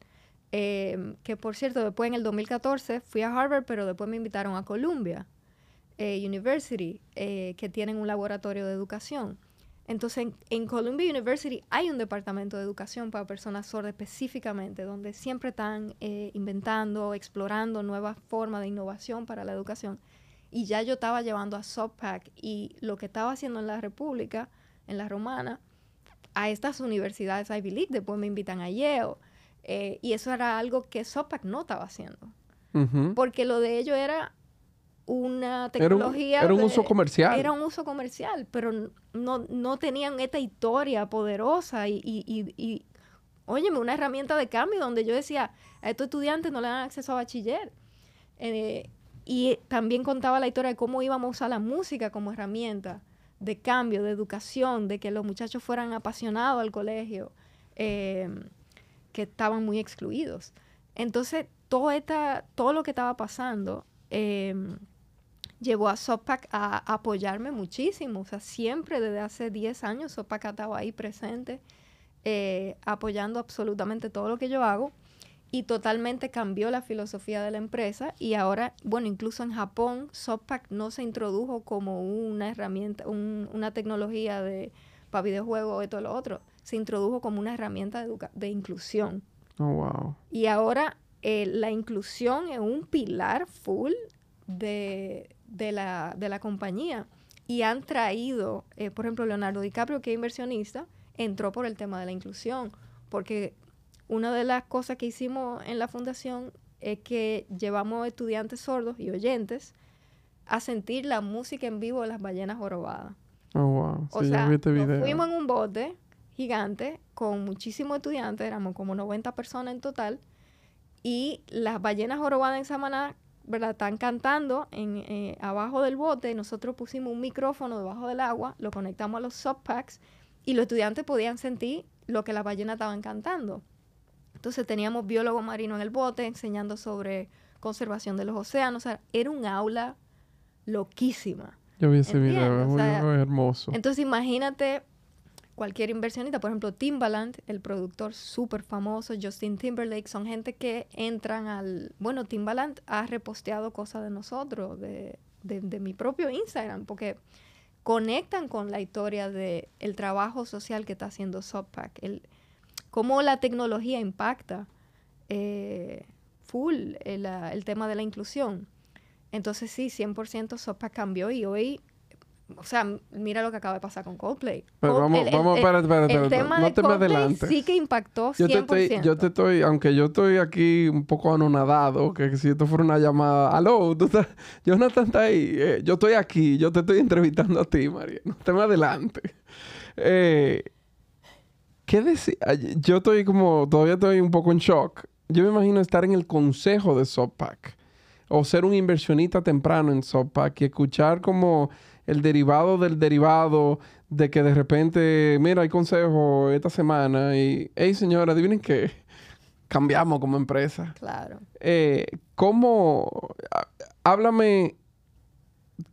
em, que por cierto, después en el 2014 fui a Harvard, pero después me invitaron a Columbia eh, University, eh, que tienen un laboratorio de educación. Entonces, en, Columbia University hay un departamento de educación para personas sordas específicamente, donde siempre están eh, inventando, explorando nuevas formas de innovación para la educación. Y ya yo estaba llevando a SOPAC y lo que estaba haciendo en la República, en la Romana, a estas universidades Ivy League, después me invitan a Yale. Eh, y eso era algo que SOPAC no estaba haciendo. Porque lo de ellos era una tecnología. Era un, uso comercial. Era un uso comercial, pero no, no tenían esta historia poderosa y, y, y, óyeme, una herramienta de cambio donde yo decía, a estos estudiantes no le dan acceso a bachiller. Eh, y también contaba la historia de cómo íbamos a usar la música como herramienta de cambio, de educación, de que los muchachos fueran apasionados al colegio, eh, que estaban muy excluidos. Entonces, todo, esta, todo lo que estaba pasando eh, llevó a Sopac a, apoyarme muchísimo. O sea, siempre desde hace 10 años Sopac ha estado ahí presente, eh, apoyando absolutamente todo lo que yo hago. Y totalmente cambió la filosofía de la empresa. Y ahora, bueno, incluso en Japón, Sopac no se introdujo como una herramienta, una tecnología de, para videojuegos y todo lo otro. Se introdujo como una herramienta de, de inclusión. Oh, wow. Y ahora eh, la inclusión es un pilar full de, de la, de la compañía y han traído, eh, por ejemplo, Leonardo DiCaprio, que es inversionista, entró por el tema de la inclusión, porque una de las cosas que hicimos en la fundación es que llevamos estudiantes sordos y oyentes a sentir la música en vivo de las ballenas jorobadas. Oh, wow. o sea, este fuimos en un bote gigante con muchísimos estudiantes, éramos como 90 personas en total, y las ballenas jorobadas en Samaná ¿verdad? Están cantando en, eh, abajo del bote. Nosotros pusimos un micrófono debajo del agua, lo conectamos a los subpacks y los estudiantes podían sentir lo que las ballenas estaban cantando. Entonces teníamos biólogo marino en el bote enseñando sobre conservación de los océanos. O sea, era un aula loquísima. Yo vi ese video, es hermoso. Entonces imagínate cualquier inversionista, por ejemplo, Timbaland, el productor súper famoso, Justin Timberlake, son gente que entran al... Bueno, Timbaland ha reposteado cosas de nosotros, de, de, mi propio Instagram, porque conectan con la historia del el trabajo social que está haciendo Subpack, el, cómo la tecnología impacta eh, full el, el, tema de la inclusión. Entonces sí, 100% Subpack cambió y hoy o sea, mira lo que acaba de pasar con Coldplay. Pero vamos, el, vamos, espérate, espérate, el tema no de te me adelante. sí que impactó 100%. Yo te, estoy, yo te estoy, aunque yo estoy aquí un poco anonadado, que si esto fuera una llamada, aló, tú estás, Jonathan está ahí, eh, yo estoy aquí, yo te estoy entrevistando a ti, María, no te me adelante. Eh, ¿Qué decir? Yo estoy como, todavía estoy un poco en shock. Yo me imagino estar en el consejo de SoftPack o ser un inversionista temprano en SoftPack y escuchar como el derivado del derivado de que de repente, mira, hay consejo esta semana y, hey señora, adivinen qué, cambiamos como empresa. Claro. Eh, ¿Cómo, háblame,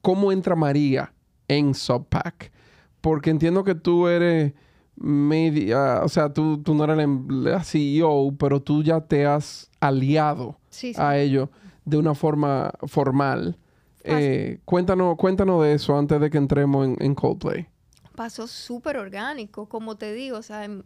cómo entra María en Subpack? Porque entiendo que tú eres media, o sea, tú, tú no eres la CEO, pero tú ya te has aliado a ello de una forma formal. Eh, cuéntanos, cuéntanos de eso antes de que entremos en, Coldplay. Pasó súper orgánico, como te digo, o sea, en,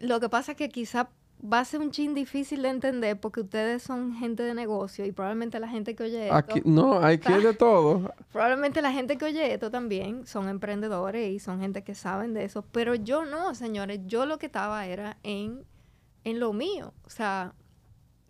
lo que pasa es que quizá va a ser un chin difícil de entender porque ustedes son gente de negocio y probablemente la gente que oye esto... Aquí, no, aquí hay de todo. Probablemente la gente que oye esto también son emprendedores y son gente que saben de eso, pero yo no, señores, yo lo que estaba era en, en lo mío, o sea,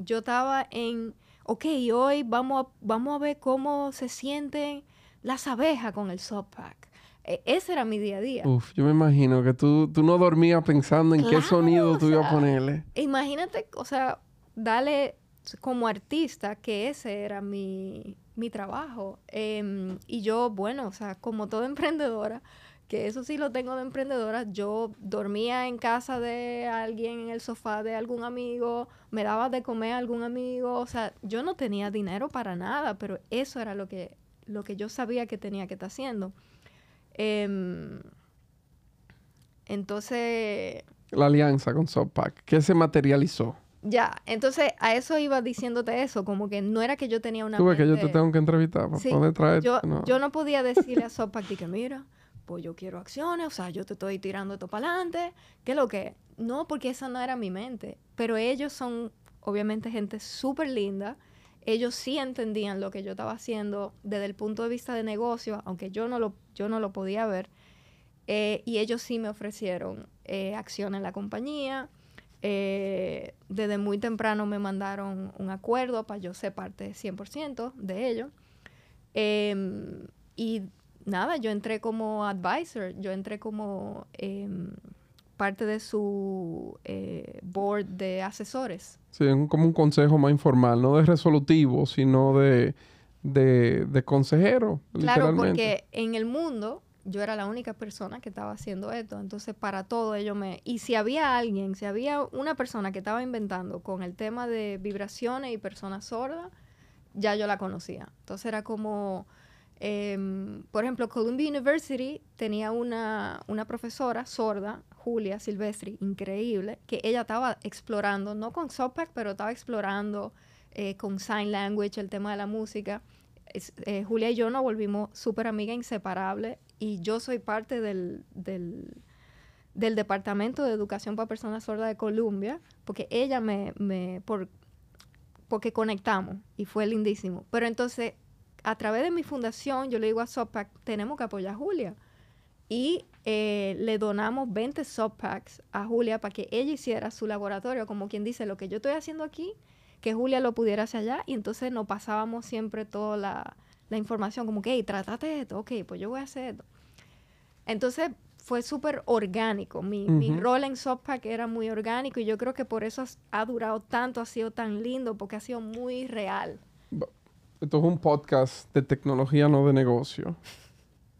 yo estaba en, ok, hoy vamos a, vamos a ver cómo se sienten las abejas con el pack. E, ese era mi día a día. Uf, yo me imagino que tú, tú no dormías pensando en qué sonido tú ibas a ponerle. Imagínate, o sea, dale como artista que ese era mi, mi trabajo. Em, y yo, bueno, o sea, como toda emprendedora, que eso sí lo tengo de emprendedora, yo dormía en casa de alguien, en el sofá de algún amigo, me daba de comer a algún amigo, o sea, yo no tenía dinero para nada, pero eso era lo que, lo que yo sabía que tenía que estar haciendo. Em, entonces... La alianza con Softpack, ¿qué se materializó? Ya, entonces a eso iba diciéndote eso, como que no era que yo tenía una... Tú ves que yo te tengo que entrevistar para poder traer... Yo no. yo no podía decirle a Softpack que mira, yo quiero acciones, o sea, yo te estoy tirando esto para adelante, ¿qué es lo que? No, porque esa no era mi mente, pero ellos son obviamente gente súper linda, ellos sí entendían lo que yo estaba haciendo desde el punto de vista de negocio, aunque yo no lo, yo no lo podía ver. Eh, y ellos sí me ofrecieron eh, acción en la compañía. Eh, desde muy temprano me mandaron un acuerdo para yo ser parte 100% de ello. Em, y nada, yo entré como advisor, yo entré como em, parte de su eh, board de asesores. Sí, como un consejo más informal, no de resolutivo, sino de, de, consejero. Claro, porque en el mundo yo era la única persona que estaba haciendo esto, entonces para todo ello me... Y si había alguien, si había una persona que estaba inventando con el tema de vibraciones y personas sordas, ya yo la conocía. Entonces era como Em, por ejemplo, Columbia University tenía una, una, profesora sorda, Julia Silvestri, increíble, que ella estaba explorando, no con Sopac, pero estaba explorando eh, con Sign Language el tema de la música. Eh, Julia y yo nos volvimos súper amigas inseparables y yo soy parte del, del, del, Departamento de Educación para Personas Sordas de Columbia, porque ella me, me por, porque conectamos y fue lindísimo. Pero entonces a través de mi fundación, yo le digo a Sopac, tenemos que apoyar a Julia. Y eh, le donamos 20 Sopacs a Julia para que ella hiciera su laboratorio, como quien dice, lo que yo estoy haciendo aquí, que Julia lo pudiera hacer allá. Y entonces nos pasábamos siempre toda la, información, como que, hey, trátate esto, ok, pues yo voy a hacer esto. Entonces fue súper orgánico. Mi, mi, rol en Sopac era muy orgánico y yo creo que por eso ha durado tanto, ha sido tan lindo, porque ha sido muy real. Esto es un podcast de tecnología, no de negocio.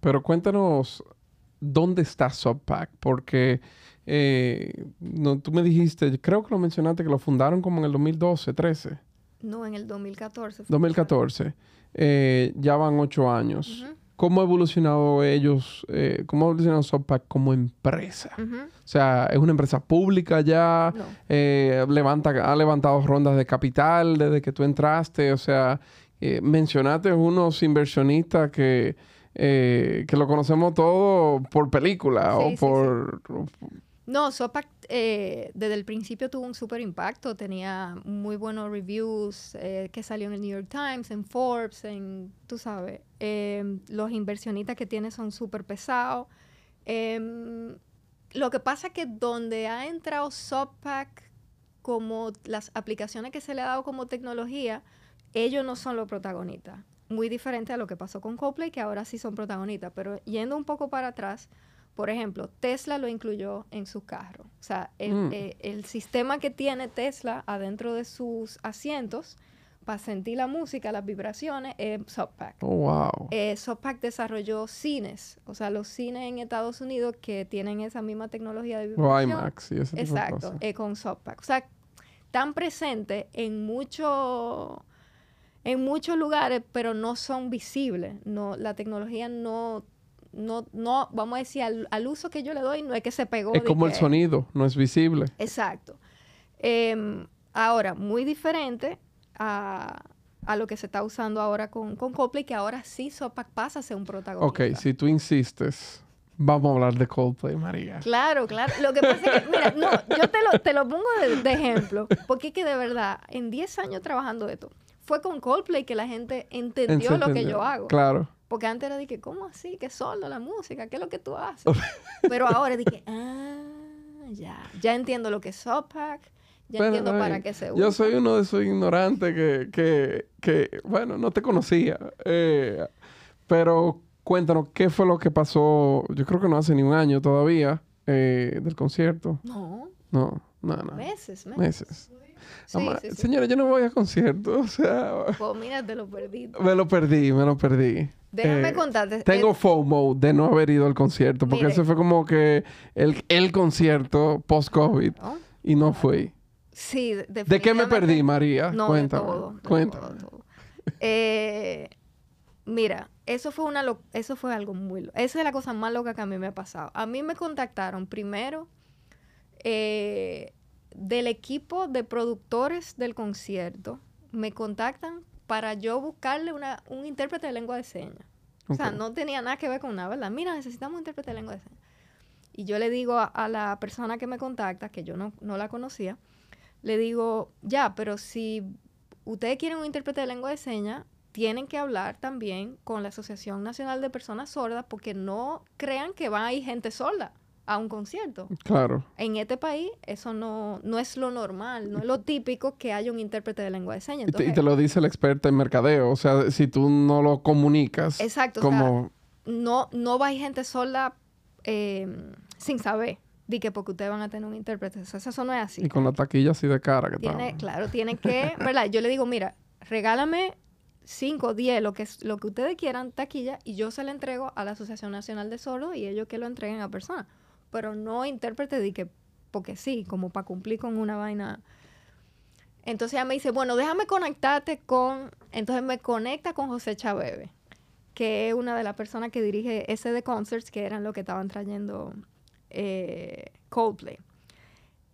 Pero cuéntanos dónde está Subpack, porque eh, no, tú me dijiste, creo que lo mencionaste, que lo fundaron como en el 2012, 13. No, en el 2014. 2014. Eh, ya van ocho años. ¿Cómo ha evolucionado ellos, eh, cómo ha evolucionado Subpack como empresa? O sea, es una empresa pública ya, levanta, ha levantado rondas de capital desde que tú entraste, o sea, eh, mencionaste unos inversionistas que, eh, que lo conocemos todo por película o por... no, Sopac eh, desde el principio tuvo un super impacto, tenía muy buenos reviews que salió en el New York Times, en Forbes, en, tú sabes, em, los inversionistas que tiene son súper pesados. Em, lo que pasa es que donde ha entrado Sopac como las aplicaciones que se le ha dado como tecnología, ellos no son los protagonistas. Muy diferente a lo que pasó con Coldplay, que ahora sí son protagonistas. Pero yendo un poco para atrás, por ejemplo, Tesla lo incluyó en su carro. O sea, el, mm. eh, el sistema que tiene Tesla adentro de sus asientos sentir la música, las vibraciones, es Subpack. Oh, wow. Eh, Subpack desarrolló cines, o sea, los cines en Estados Unidos que tienen esa misma tecnología de O vibración. IMAX y ese tipo de Exacto, cosas. eh, con Softpack. O sea, están presentes en mucho, en muchos lugares, pero no son visibles. No, la tecnología no, no, no, vamos a decir, al, al uso que yo le doy, no es que se pegó. Es de como el sonido, no es visible. Exacto. Em, ahora, muy diferente a, a lo que se está usando ahora con, con Coldplay, que ahora sí Softpack pasa a ser un protagonista. Ok, si tú insistes, vamos a hablar de Coldplay, María. Claro, claro. Lo que pasa es que, mira, no, yo te lo, te lo pongo de, de ejemplo, porque es que de verdad, en 10 años trabajando esto, fue con Coldplay que la gente entendió lo que yo hago. Claro. Porque antes era de que, ¿cómo así? ¿Qué solo la música? ¿Qué es lo que tú haces? Pero ahora dije, ah, ya, ya entiendo lo que es Softpack, ya Bueno, entiendo para ay, qué se usa. Yo soy uno de esos ignorantes que, que, que, bueno, no te conocía. Eh, pero cuéntanos, ¿qué fue lo que pasó? Yo creo que no hace ni un año todavía eh, del concierto. No, No, no, no. meses, meses. Meses. Sí, Ama- sí, sí. Señora, yo no voy a conciertos. O sea, Pues mira, te lo perdí. me lo perdí, me lo perdí. Déjame Eh, contarte. Tengo eh, FOMO de no haber ido al concierto, porque Mire. ese fue como que el, el concierto post-COVID ¿no? y no fui. Sí, de- ¿De qué me perdí, María? No, Cuéntame. de todo. de Cuéntame. todo, todo. Eh, mira, eso fue una lo- eso fue algo muy lo- Esa es la cosa más loca que a mí me ha pasado. A mí me contactaron primero eh, del equipo de productores del concierto. Me contactan para yo buscarle una, un intérprete de lengua de señas. O sea, no tenía nada que ver con nada, ¿verdad? Mira, necesitamos un intérprete de lengua de señas. Y yo le digo a, a la persona que me contacta, que yo no, no la conocía, le digo, ya, pero si ustedes quieren un intérprete de lengua de señas, tienen que hablar también con la Asociación Nacional de Personas Sordas porque no crean que va a ir gente sorda a un concierto. Claro. En este país eso no, no es lo normal, no es lo típico que haya un intérprete de lengua de señas. Y te, y Entonces, te lo dice el experto en mercadeo. O sea, si tú no lo comunicas Exacto, o sea, como... no, no va a ir gente sorda eh, sin saber de que porque ustedes van a tener un intérprete. O sea, eso no es así. y con la taquilla así de cara que Tiene, claro, tiene que, ¿verdad? Yo le digo, mira, regálame 5, 10, lo que, es- lo que ustedes quieran, taquilla, y yo se la entrego a la Asociación Nacional de Sordos y ellos que lo entreguen a personas. Pero no intérprete de que, porque sí, como para cumplir con una vaina. Entonces ella me dice, bueno, déjame conectarte con... Entonces me conecta con José Chabebe, que es una de las personas que dirige ese de Concerts, que eran lo que estaban trayendo eh, Coldplay.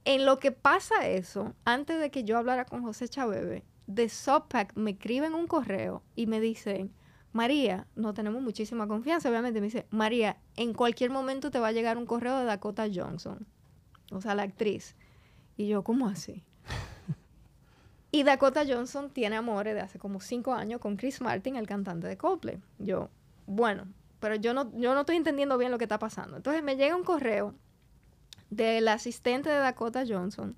En lo que pasa eso, antes de que yo hablara con José Chabebe, de Subpack me escriben un correo y me dicen, María, no tenemos muchísima confianza, obviamente, me dice, María, en cualquier momento te va a llegar un correo de Dakota Johnson, o sea, la actriz. Y yo, ¿cómo así? y Dakota Johnson tiene amores de hace como cinco años con Chris Martin, el cantante de Coldplay. Yo, bueno, pero yo no, yo no estoy entendiendo bien lo que está pasando. Entonces me llega un correo del asistente de Dakota Johnson,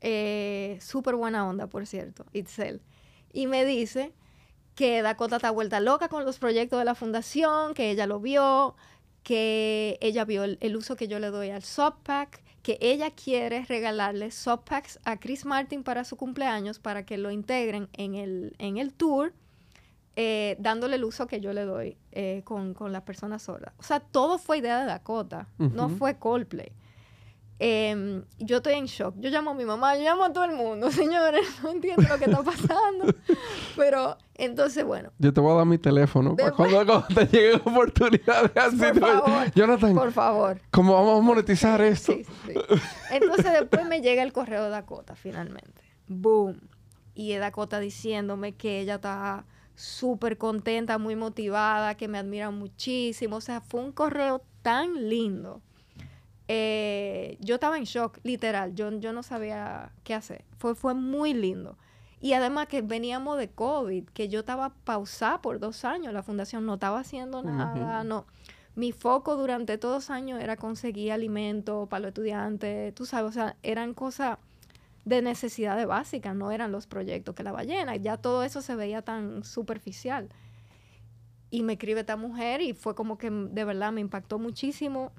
eh, súper buena onda, por cierto, Itzel, y me dice que Dakota está vuelta loca con los proyectos de la fundación, que ella lo vio, que ella vio el, el uso que yo le doy al Subpack, que ella quiere regalarle Subpacks a Chris Martin para su cumpleaños para que lo integren en el, en el tour, eh, dándole el uso que yo le doy eh, con, con las personas sordas. O sea, todo fue idea de Dakota, no fue Coldplay. Em, yo estoy en shock. Yo llamo a mi mamá, yo llamo a todo el mundo, señores, no entiendo lo que está pasando. Pero entonces, bueno, Yo te voy a dar mi teléfono para cuando, cuando te lleguen oportunidades así. Por favor, Jonathan, por favor. ¿cómo vamos a monetizar esto? Sí, sí, sí. Entonces después me llega el correo de Dakota finalmente. Boom. Y es Dakota diciéndome que ella está súper contenta, muy motivada, que me admira muchísimo. O sea, fue un correo tan lindo. Eh, yo estaba en shock, literal. Yo, yo no sabía qué hacer. Fue, fue muy lindo. Y además que veníamos de COVID, que yo estaba pausada por dos años. La fundación no estaba haciendo nada. imagino. No. Mi foco durante todos los años era conseguir alimento para los estudiantes. Tú sabes, o sea, eran cosas de necesidades básicas, no eran los proyectos que la ballena. Ya todo eso se veía tan superficial. Y me escribe esta mujer y fue como que de verdad me impactó muchísimo.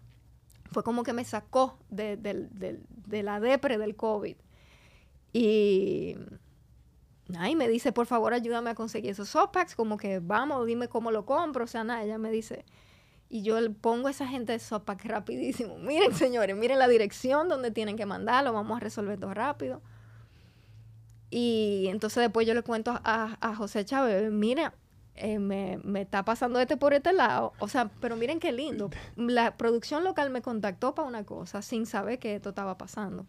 Fue como que me sacó de, del- de la depre del COVID. Y y me dice, por favor, ayúdame a conseguir esos softpacks, como que vamos, dime cómo lo compro, o sea, nada, ella me dice, y yo pongo a esa gente de softpack rapidísimo, miren señores, miren la dirección donde tienen que mandarlo, vamos a resolver todo rápido. Y entonces después yo le cuento a, a José Chávez, mira, eh, me, me, está pasando este por este lado. O sea, pero miren qué lindo. La producción local me contactó para una cosa sin saber que esto estaba pasando.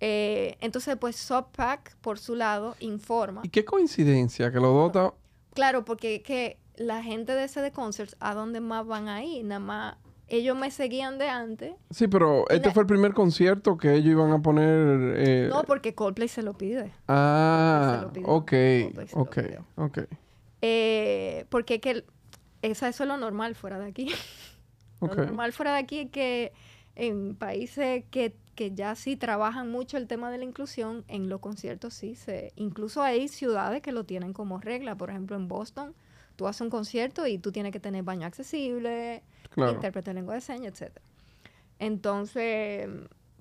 Eh, entonces, pues Softpack, por su lado, informa. ¿Y qué coincidencia que lo dota? Claro, porque que la gente de ese de concerts, ¿a dónde más van a ir? Nada más ellos me seguían de antes. Sí, pero este fue el primer concierto que ellos iban a poner. Eh... No, porque Coldplay se lo pide. Ah, ok, ok, ok. Eh, porque que eso es lo normal fuera de aquí. Lo normal fuera de aquí es que en países que, ya sí trabajan mucho el tema de la inclusión, en los conciertos sí se... Incluso hay ciudades que lo tienen como regla. Por ejemplo, en Boston, tú haces un concierto y tú tienes que tener baño accesible, intérprete de lengua de señas, etc. Entonces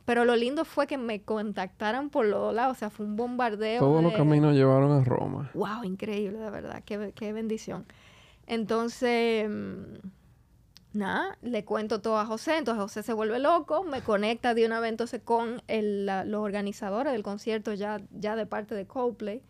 pero lo lindo fue que me contactaran por los dos lados. O sea, fue un bombardeo. Todos los caminos llevaron a Roma. ¡Wow! Increíble, de verdad. Qué, qué bendición. Entonces, mm, nada, le cuento todo a José. Entonces, José se vuelve loco. Me conecta de una vez entonces con el, los organizadores del concierto ya, ya de parte de Coldplay.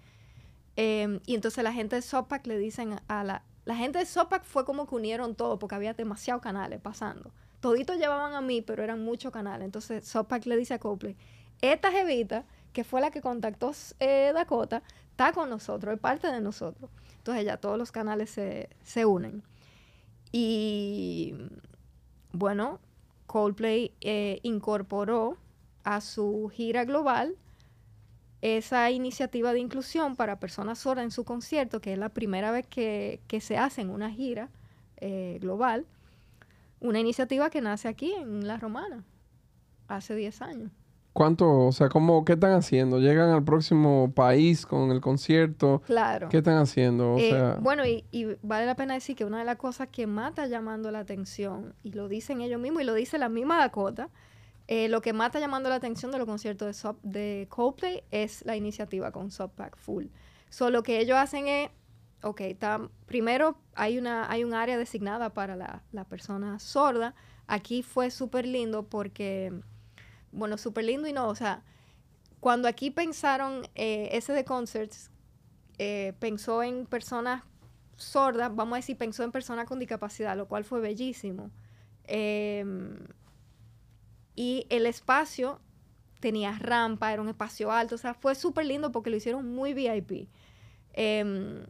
Em, y entonces la gente de Sopac le dicen a la... La gente de Sopac fue como que unieron todo porque había demasiados canales pasando toditos llevaban a mí, pero eran muchos canales. Entonces Sopac le dice a Copley, esta jevita, que fue la que contactó eh, Dakota, está con nosotros, es parte de nosotros. Entonces ya todos los canales se, unen. Y bueno, Coldplay eh, incorporó a su gira global esa iniciativa de inclusión para personas sordas en su concierto, que es la primera vez que, se hace en una gira eh, global. Una iniciativa que nace aquí en La Romana, hace 10 años. ¿Cuánto, o sea, cómo, qué están haciendo? ¿Llegan al próximo país con el concierto? Claro. ¿Qué están haciendo? O eh, sea... Bueno, y, vale la pena decir que una de las cosas que más está llamando la atención, y lo dicen ellos mismos, y lo dice la misma Dakota, eh, lo que más está llamando la atención de los conciertos de, de Coldplay es la iniciativa con Subpack Full. Solo que ellos hacen es ok, primero hay, una, hay un área designada para la, persona sorda. Aquí fue súper lindo porque, bueno, súper lindo y no, o sea, cuando aquí pensaron eh, ese de concerts, eh, pensó en personas sordas, vamos a decir, pensó en personas con discapacidad, lo cual fue bellísimo. Em, y el espacio tenía rampa, era un espacio alto, o sea, fue súper lindo porque lo hicieron muy VIP. Em,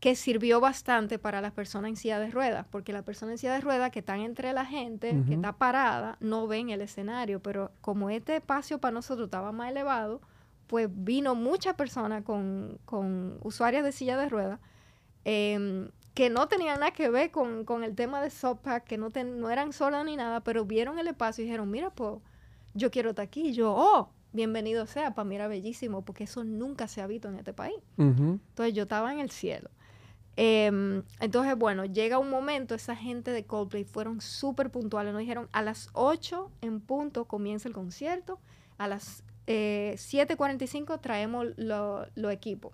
que sirvió bastante para las personas en silla de ruedas, porque las personas en silla de ruedas que están entre la gente, que está parada, no ven el escenario, pero como este espacio para nosotros estaba más elevado, pues vino mucha personas con, con usuarias de silla de ruedas em, que no tenían nada que ver con, el tema de Sopac, que no, no eran sordas ni nada, pero vieron el espacio y dijeron, mira, pues yo quiero estar aquí. Y yo, oh, bienvenido sea, para mí era bellísimo, porque eso nunca se ha visto en este país. Entonces yo estaba en el cielo. Em, entonces, bueno, llega un momento, esa gente de Coldplay fueron súper puntuales, nos dijeron a las 8 en punto comienza el concierto, a las eh, 7.45 traemos los lo equipos.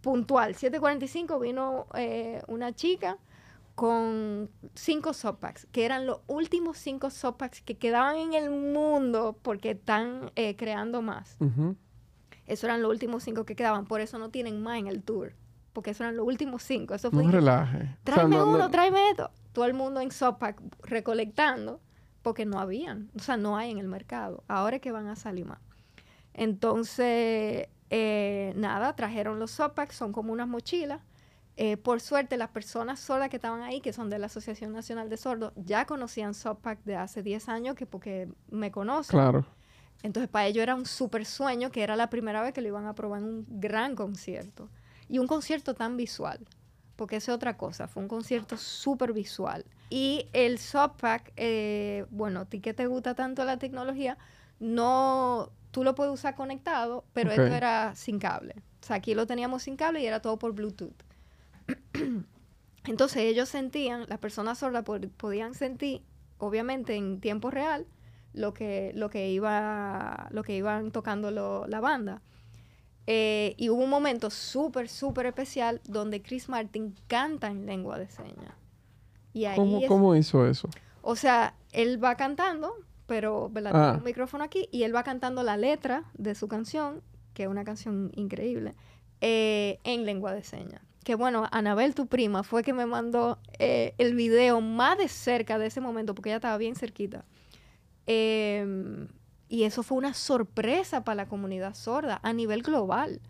Puntual, 7.45 vino eh, una chica con cinco softpacks, que eran los últimos cinco softpacks que quedaban en el mundo porque están eh, creando más. Esos eran los últimos cinco que quedaban, por eso no tienen más en el tour porque esos eran los últimos cinco. Eso fue no relaje. Tráeme uno, tráeme esto. Todo el mundo en Sopac recolectando porque no habían, o sea, no hay en el mercado. Ahora es que van a salir más. Entonces, eh, nada, trajeron los Sopac, son como unas mochilas. Eh, por suerte, las personas sordas que estaban ahí, que son de la Asociación Nacional de Sordos, ya conocían Sopac de hace 10 años, que porque me conocen. Claro. Entonces, para ellos era un súper sueño, que era la primera vez que lo iban a probar en un gran concierto. Y un concierto tan visual, porque es otra cosa, fue un concierto súper visual. Y el Softpack, eh, bueno, a ti que te gusta tanto la tecnología, no, tú lo puedes usar conectado, pero esto era sin cable. O sea, aquí lo teníamos sin cable y era todo por Bluetooth. Entonces ellos sentían, las personas sordas podían sentir, obviamente en tiempo real, lo que, lo que, iba, lo que iban tocando la banda. Eh, y hubo un momento súper, súper especial donde Chris Martin canta en lengua de señas. Y ahí ¿Cómo, es- cómo hizo eso? O sea, él va cantando, pero ¿verdad? Ah. Tiene un micrófono aquí y él va cantando la letra de su canción, que es una canción increíble, eh, en lengua de señas. Que bueno, Anabel, tu prima, fue que me mandó eh, el video más de cerca de ese momento, porque ella estaba bien cerquita. Em, y eso fue una sorpresa para la comunidad sorda a nivel global,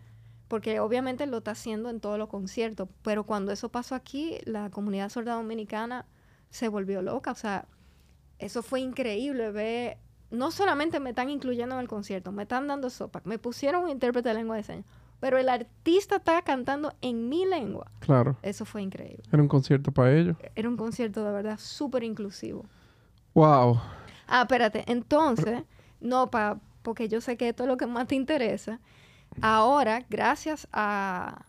porque obviamente lo está haciendo en todos los conciertos, pero cuando eso pasó aquí, la comunidad sorda dominicana se volvió loca, o sea, eso fue increíble ver, no solamente me están incluyendo en el concierto, me están dando sopa, me pusieron un intérprete de lengua de señas, pero el artista está cantando en mi lengua, Claro, eso fue increíble. era un concierto para ellos. Era un concierto de verdad súper inclusivo. Wow. Ah, espérate. Entonces, no, pa, porque yo sé que esto es lo que más te interesa. Ahora, gracias a,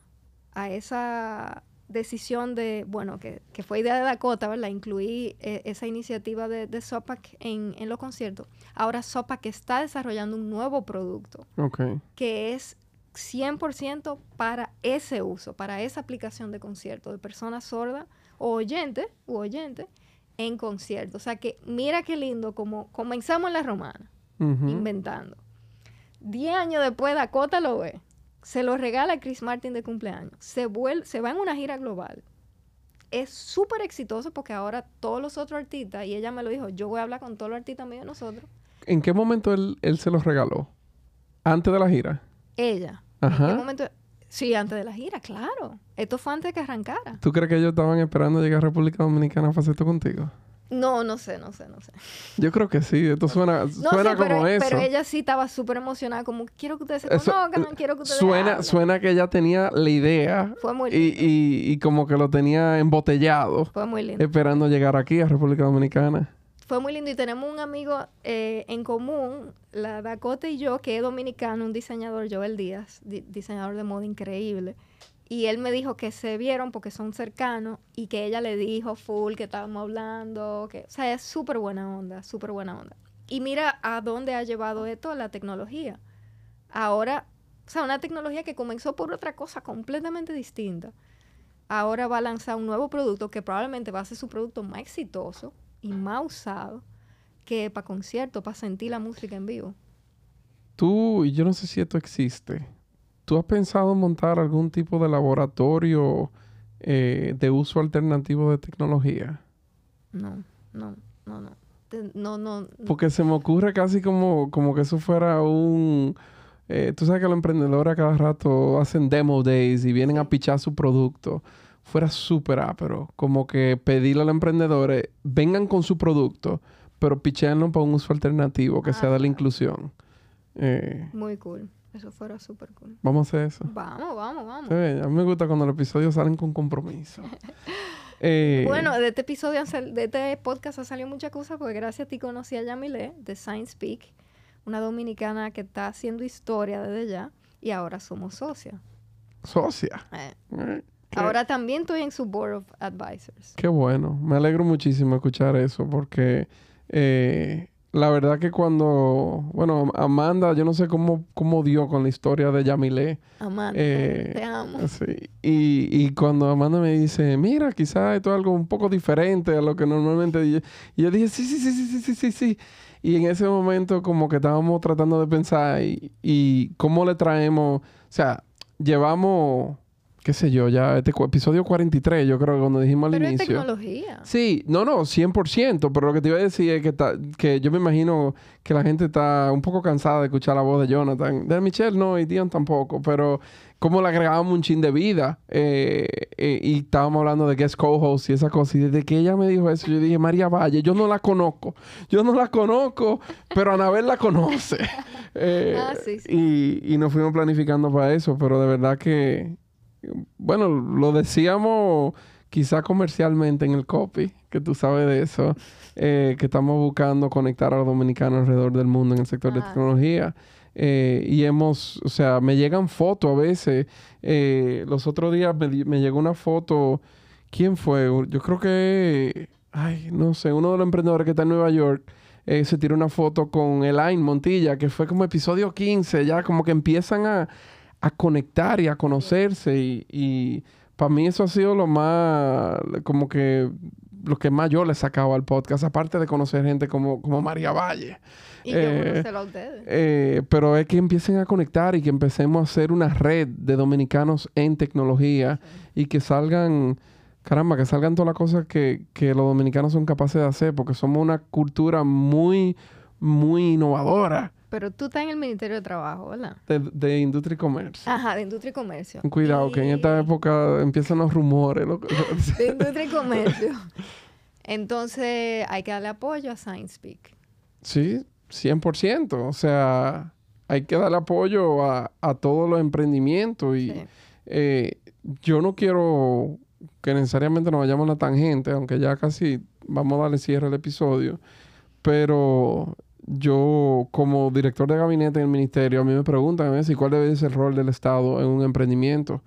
a esa decisión de, bueno, que, que fue idea de Dakota, ¿verdad? Incluí eh, esa iniciativa de, de SOPAC en, en los conciertos. Ahora SOPAC está desarrollando un nuevo producto que es 100% para ese uso, para esa aplicación de concierto de personas sordas o oyentes u oyentes en concierto. O sea que mira qué lindo como comenzamos en la romana, Inventando. Diez años después Dakota lo ve, se lo regala a Chris Martin de cumpleaños, se, vuel- se va en una gira global. Es súper exitoso porque ahora todos los otros artistas, y ella me lo dijo, yo voy a hablar con todos los artistas míos nosotros, ¿En qué momento él, él se los regaló? ¿Antes de la gira? ella. ¿En qué momento? Sí, antes de la gira, claro. Esto fue antes de que arrancara. ¿Tú crees que ellos estaban esperando llegar a República Dominicana para hacer esto contigo? No, no sé, no sé, no sé. Yo creo que sí. Esto suena, No suena sé, como pero, eso. pero ella sí estaba súper emocionada, como quiero que ustedes se conozcan, quiero que ustedes suena, hablen". suena que ella tenía la idea Fue muy y, lindo. y- y como que lo tenía embotellado, Fue muy lindo. esperando llegar aquí a República Dominicana. Fue muy lindo y tenemos un amigo eh, en común, la Dakota y yo, que es dominicano, un diseñador, Joel Díaz, di- diseñador de moda increíble. Y él me dijo que se vieron porque son cercanos y que ella le dijo full que estábamos hablando, que, o sea, es súper buena onda, súper buena onda. Y mira a dónde ha llevado esto la tecnología. Ahora, o sea, una tecnología que comenzó por otra cosa completamente distinta. Ahora va a lanzar un nuevo producto que probablemente va a ser su producto más exitoso y más usado que para conciertos, para sentir la música en vivo. Tú, y yo no sé si esto existe, ¿tú has pensado en montar algún tipo de laboratorio eh, de uso alternativo de tecnología? No, no, no, no. No, no. no. Porque se me ocurre casi como, como que eso fuera un... eh, tú sabes que los emprendedores a cada rato hacen demo days y vienen a pichar su producto. Fuera súper ápero. Como que pedirle a los emprendedores, vengan con su producto, pero picheenlo para un uso alternativo que sea de la inclusión. Eh, Muy cool. Eso fuera súper cool. vamos a hacer eso. Vamos, vamos, vamos. Sí, a mí me gusta cuando los episodios salen con compromiso. Eh, Bueno, de este episodio, de este podcast ha salido muchas cosas porque gracias a ti conocí a Yamile de Science Peak, una dominicana que está haciendo historia desde ya y ahora somos socias. socia. Eh, Eh, Ahora también estoy en su Board of Advisors. Qué bueno. Me alegro muchísimo escuchar eso porque la verdad que cuando, bueno, Amanda, yo no sé cómo, cómo dio con la historia de Yamile. Amanda, Eh, te amo. Sí. Y, y cuando Amanda me dice, mira, quizás esto es algo un poco diferente a lo que normalmente... Y yo, y yo dije, sí, sí, sí, sí, sí, sí, sí, sí. Y en ese momento como que estábamos tratando de pensar y, y cómo le traemos, o sea, llevamos, qué sé yo, ya este episodio 43, yo creo que cuando dijimos al Pero es inicio. tecnología. Sí, no, no, 100%, pero lo que te iba a decir es que, ta- que yo me imagino que la gente está un poco cansada de escuchar la voz de Jonathan. De Michelle no, y Dion tampoco, pero como le agregábamos un chin de vida eh, eh, y estábamos hablando de guest co-host y esa cosa, y desde que ella me dijo eso, yo dije, María Valle, yo no la conozco, yo no la conozco, pero Anabel la conoce. Eh, Ah, sí, sí. Y, y nos fuimos planificando para eso, pero de verdad que, bueno, lo decíamos quizá comercialmente en el copy, que tú sabes de eso, eh, que estamos buscando conectar a los dominicanos alrededor del mundo en el sector de tecnología. Eh, y hemos, o sea, me llegan fotos a veces. Eh, los otros días me, llegó una foto. ¿Quién fue? Yo creo que, ay, no sé, uno de los emprendedores que está en Nueva York eh, se tiró una foto con Elaine Montilla, que fue como episodio 15, ya como que empiezan a, a conectar y a conocerse y, y para mí eso ha sido lo más, como que lo que más yo le sacaba al podcast, aparte de conocer gente como, como María Valle. Y yo Eh, conocerlo a ustedes. Eh, pero es que empiecen a conectar y que empecemos a hacer una red de dominicanos en tecnología y que salgan, caramba, que salgan todas las cosas que, que los dominicanos son capaces de hacer, porque somos una cultura muy, muy innovadora Pero tú estás en el Ministerio de Trabajo, ¿verdad? de, de industria y comercio. Ajá, de Industria y Comercio. Cuidado, que en esta época empiezan los rumores. De Industria y Comercio. Entonces, hay que darle apoyo a SciencePeak. Sí, 100%. O sea, hay que darle apoyo a, a todos los emprendimientos y Sí. eh, yo no quiero que necesariamente nos vayamos a la tangente, aunque ya casi vamos a darle cierre al episodio, pero yo como director de gabinete en el ministerio, a mí me preguntan a veces cuál debe ser el rol del Estado en un emprendimiento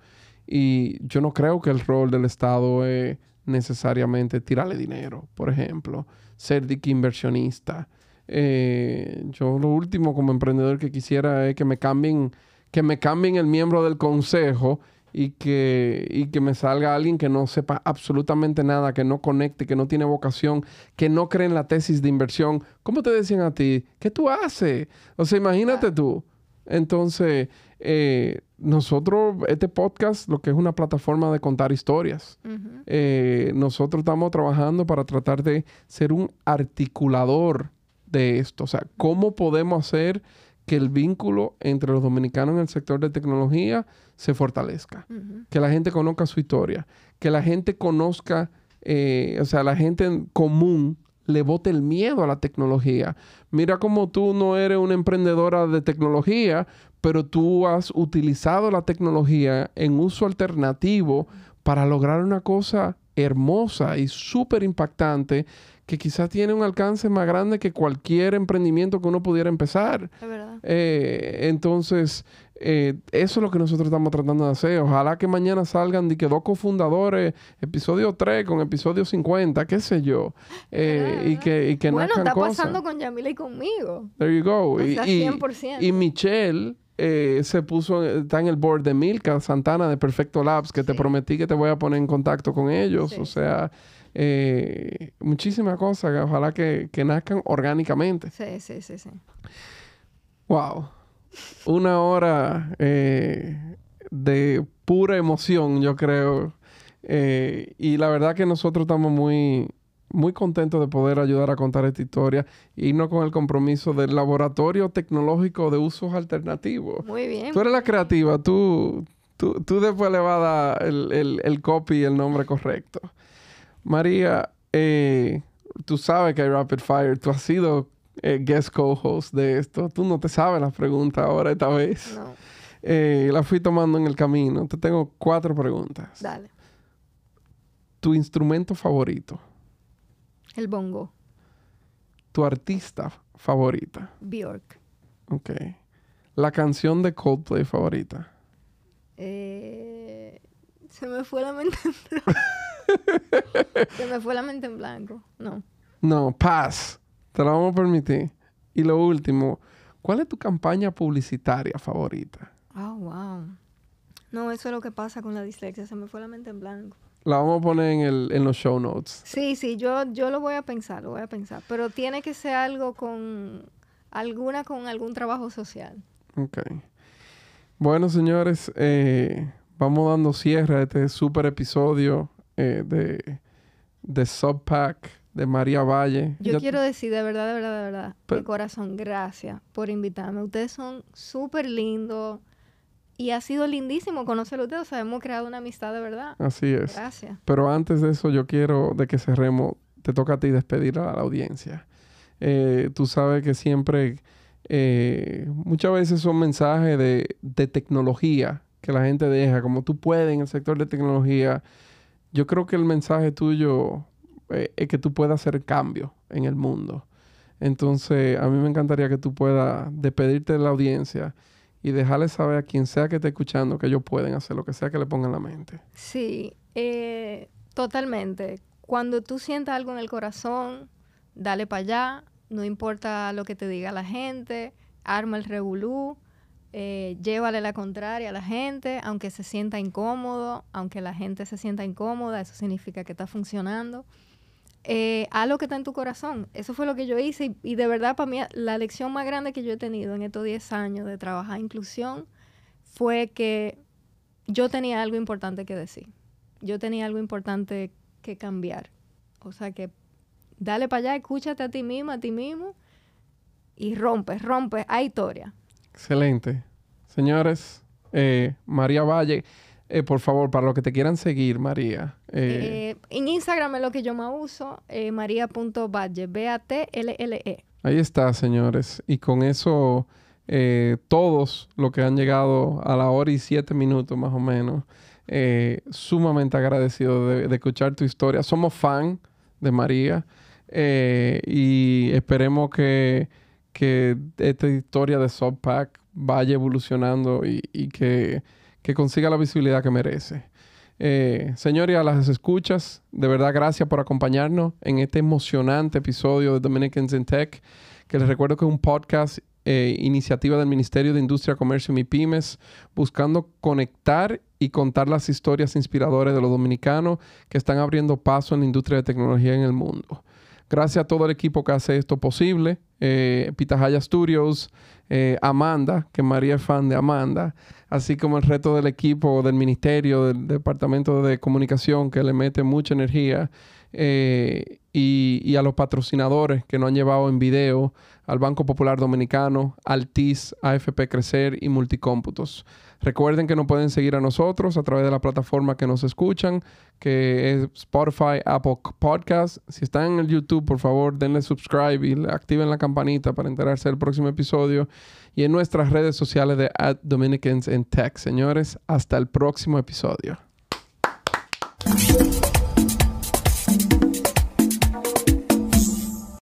y yo no creo que el rol del Estado es necesariamente tirarle dinero, por ejemplo, ser de inversionista. Eh, yo lo último como emprendedor que quisiera es que me cambien, que me cambien el miembro del consejo y que, y que me salga alguien que no sepa absolutamente nada, que no conecte, que no tiene vocación, que no cree en la tesis de inversión. ¿Cómo te decían a ti? ¿Qué tú haces? O sea, imagínate tú. Entonces, eh, nosotros, este podcast, lo que es una plataforma de contar historias. Eh, nosotros estamos trabajando para tratar de ser un articulador de esto. O sea, ¿cómo podemos hacer que el vínculo entre los dominicanos en el sector de tecnología se fortalezca? Que la gente conozca su historia, que la gente conozca, eh, o sea, la gente en común le bote el miedo a la tecnología. Mira cómo tú no eres una emprendedora de tecnología, pero tú has utilizado la tecnología en uso alternativo para lograr una cosa hermosa y súper impactante que quizás tiene un alcance más grande que cualquier emprendimiento que uno pudiera empezar. Es verdad. Eh, entonces, eh, eso es lo que nosotros estamos tratando de hacer. Ojalá que mañana salgan de que dos cofundadores, episodio 3 con episodio 50, qué sé yo. Eh, ¿Verdad, y que, y que bueno, está cosas. pasando con Yamila y conmigo. There you go. O y, y- 100%. y Michelle eh, se puso, está en el board de Milka Santana de Perfecto Labs, que te prometí que te voy a poner en contacto con ellos. Sí. O sea, eh, muchísimas cosas que ojalá que, que nazcan orgánicamente. Sí, sí, sí, sí. Wow. Una hora eh, de pura emoción, yo creo. Eh, y la verdad que nosotros estamos muy, muy contentos de poder ayudar a contar esta historia y irnos con el compromiso del laboratorio tecnológico de usos alternativos. Muy bien. Tú eres la creativa, tú, tú, tú después le vas a dar el, el, el copy y el nombre correcto. María, eh, tú sabes que hay Rapid Fire, tú has sido eh, guest co-host de esto, tú no te sabes las preguntas ahora esta vez. No, Eh, la fui tomando en el camino. Te tengo cuatro preguntas. dale. Tu instrumento favorito, El bongo. tu artista favorita, Bjork. ok. La canción de Coldplay favorita. Eh, se me fue la mente. se me fue la mente en blanco. No. No, pass. Te la vamos a permitir. Y lo último, ¿cuál es tu campaña publicitaria favorita? Oh, wow. No, eso es lo que pasa con la dislexia. Se me fue la mente en blanco. La vamos a poner en, el, en los show notes. Sí, sí, yo, yo lo voy a pensar, lo voy a pensar. Pero tiene que ser algo con alguna con algún trabajo social. Ok. Bueno, señores, eh, vamos dando cierre a este super episodio eh, de, de Subpack de María Valle. Yo quiero decir de verdad, de verdad, de verdad, de corazón, gracias por invitarme. Ustedes son súper lindos y ha sido lindísimo conocerlos a ustedes. O sea, hemos creado una amistad de verdad. Así es. Gracias. Pero antes de eso, yo quiero, de que cerremos, te toca a ti despedir a la audiencia. Eh, tú sabes que siempre, eh, muchas veces son mensajes de, de tecnología que la gente deja, como tú puedes en el sector de tecnología. Yo creo que el mensaje tuyo eh, es que tú puedas hacer cambio en el mundo. Entonces, a mí me encantaría que tú puedas despedirte de la audiencia y dejarle saber a quien sea que esté escuchando que ellos pueden hacer lo que sea que le pongan la mente. Sí, eh, totalmente. Cuando tú sientas algo en el corazón, dale para allá. No importa lo que te diga la gente, arma el revolú. Eh, llévale la contraria a la gente, aunque se sienta incómodo, aunque la gente se sienta incómoda, eso significa que está funcionando. Eh, haz lo que está en tu corazón. Eso fue lo que yo hice y, de verdad para mí la lección más grande que yo he tenido en estos 10 años de trabajar inclusión fue que yo tenía algo importante que decir. Yo tenía algo importante que cambiar. O sea que dale para allá, escúchate a ti mismo, a ti mismo y rompe, rompe, hay historia. Excelente. Señores, eh, María Valle, eh, por favor, para los que te quieran seguir, María. Eh, en Instagram es lo que yo más uso, maría.valle, B-A-T-L-L-E. Ahí está, señores. Y con eso, todos los que han llegado a la hora y siete minutos más o menos, sumamente agradecidos de, de, escuchar tu historia. Somos fan de María y esperemos que que esta historia de Subpack vaya evolucionando y, que, consiga la visibilidad que merece. Eh, señores, a las escuchas, de verdad gracias por acompañarnos en este emocionante episodio de Dominicans in Tech, que les recuerdo que es un podcast, eh, iniciativa del Ministerio de Industria, Comercio y Pymes, buscando conectar y contar las historias inspiradoras de los dominicanos que están abriendo paso en la industria de tecnología en el mundo. Gracias a todo el equipo que hace esto posible. Eh, Pitahaya Studios, eh, Amanda, que María es fan de Amanda, así como el resto del equipo del ministerio, del departamento de comunicación, que le mete mucha energía, eh, y, a los patrocinadores que nos han llevado en video, al Banco Popular Dominicano, Altis, AFP Crecer y Multicómputos. Recuerden que nos pueden seguir a nosotros a través de la plataforma que nos escuchan, que es Spotify, Apple Podcast. Si están en el YouTube, por favor, denle subscribe y activen la campanita para enterarse del próximo episodio. Y en nuestras redes sociales de At Dominicans in Tech. Señores, hasta el próximo episodio.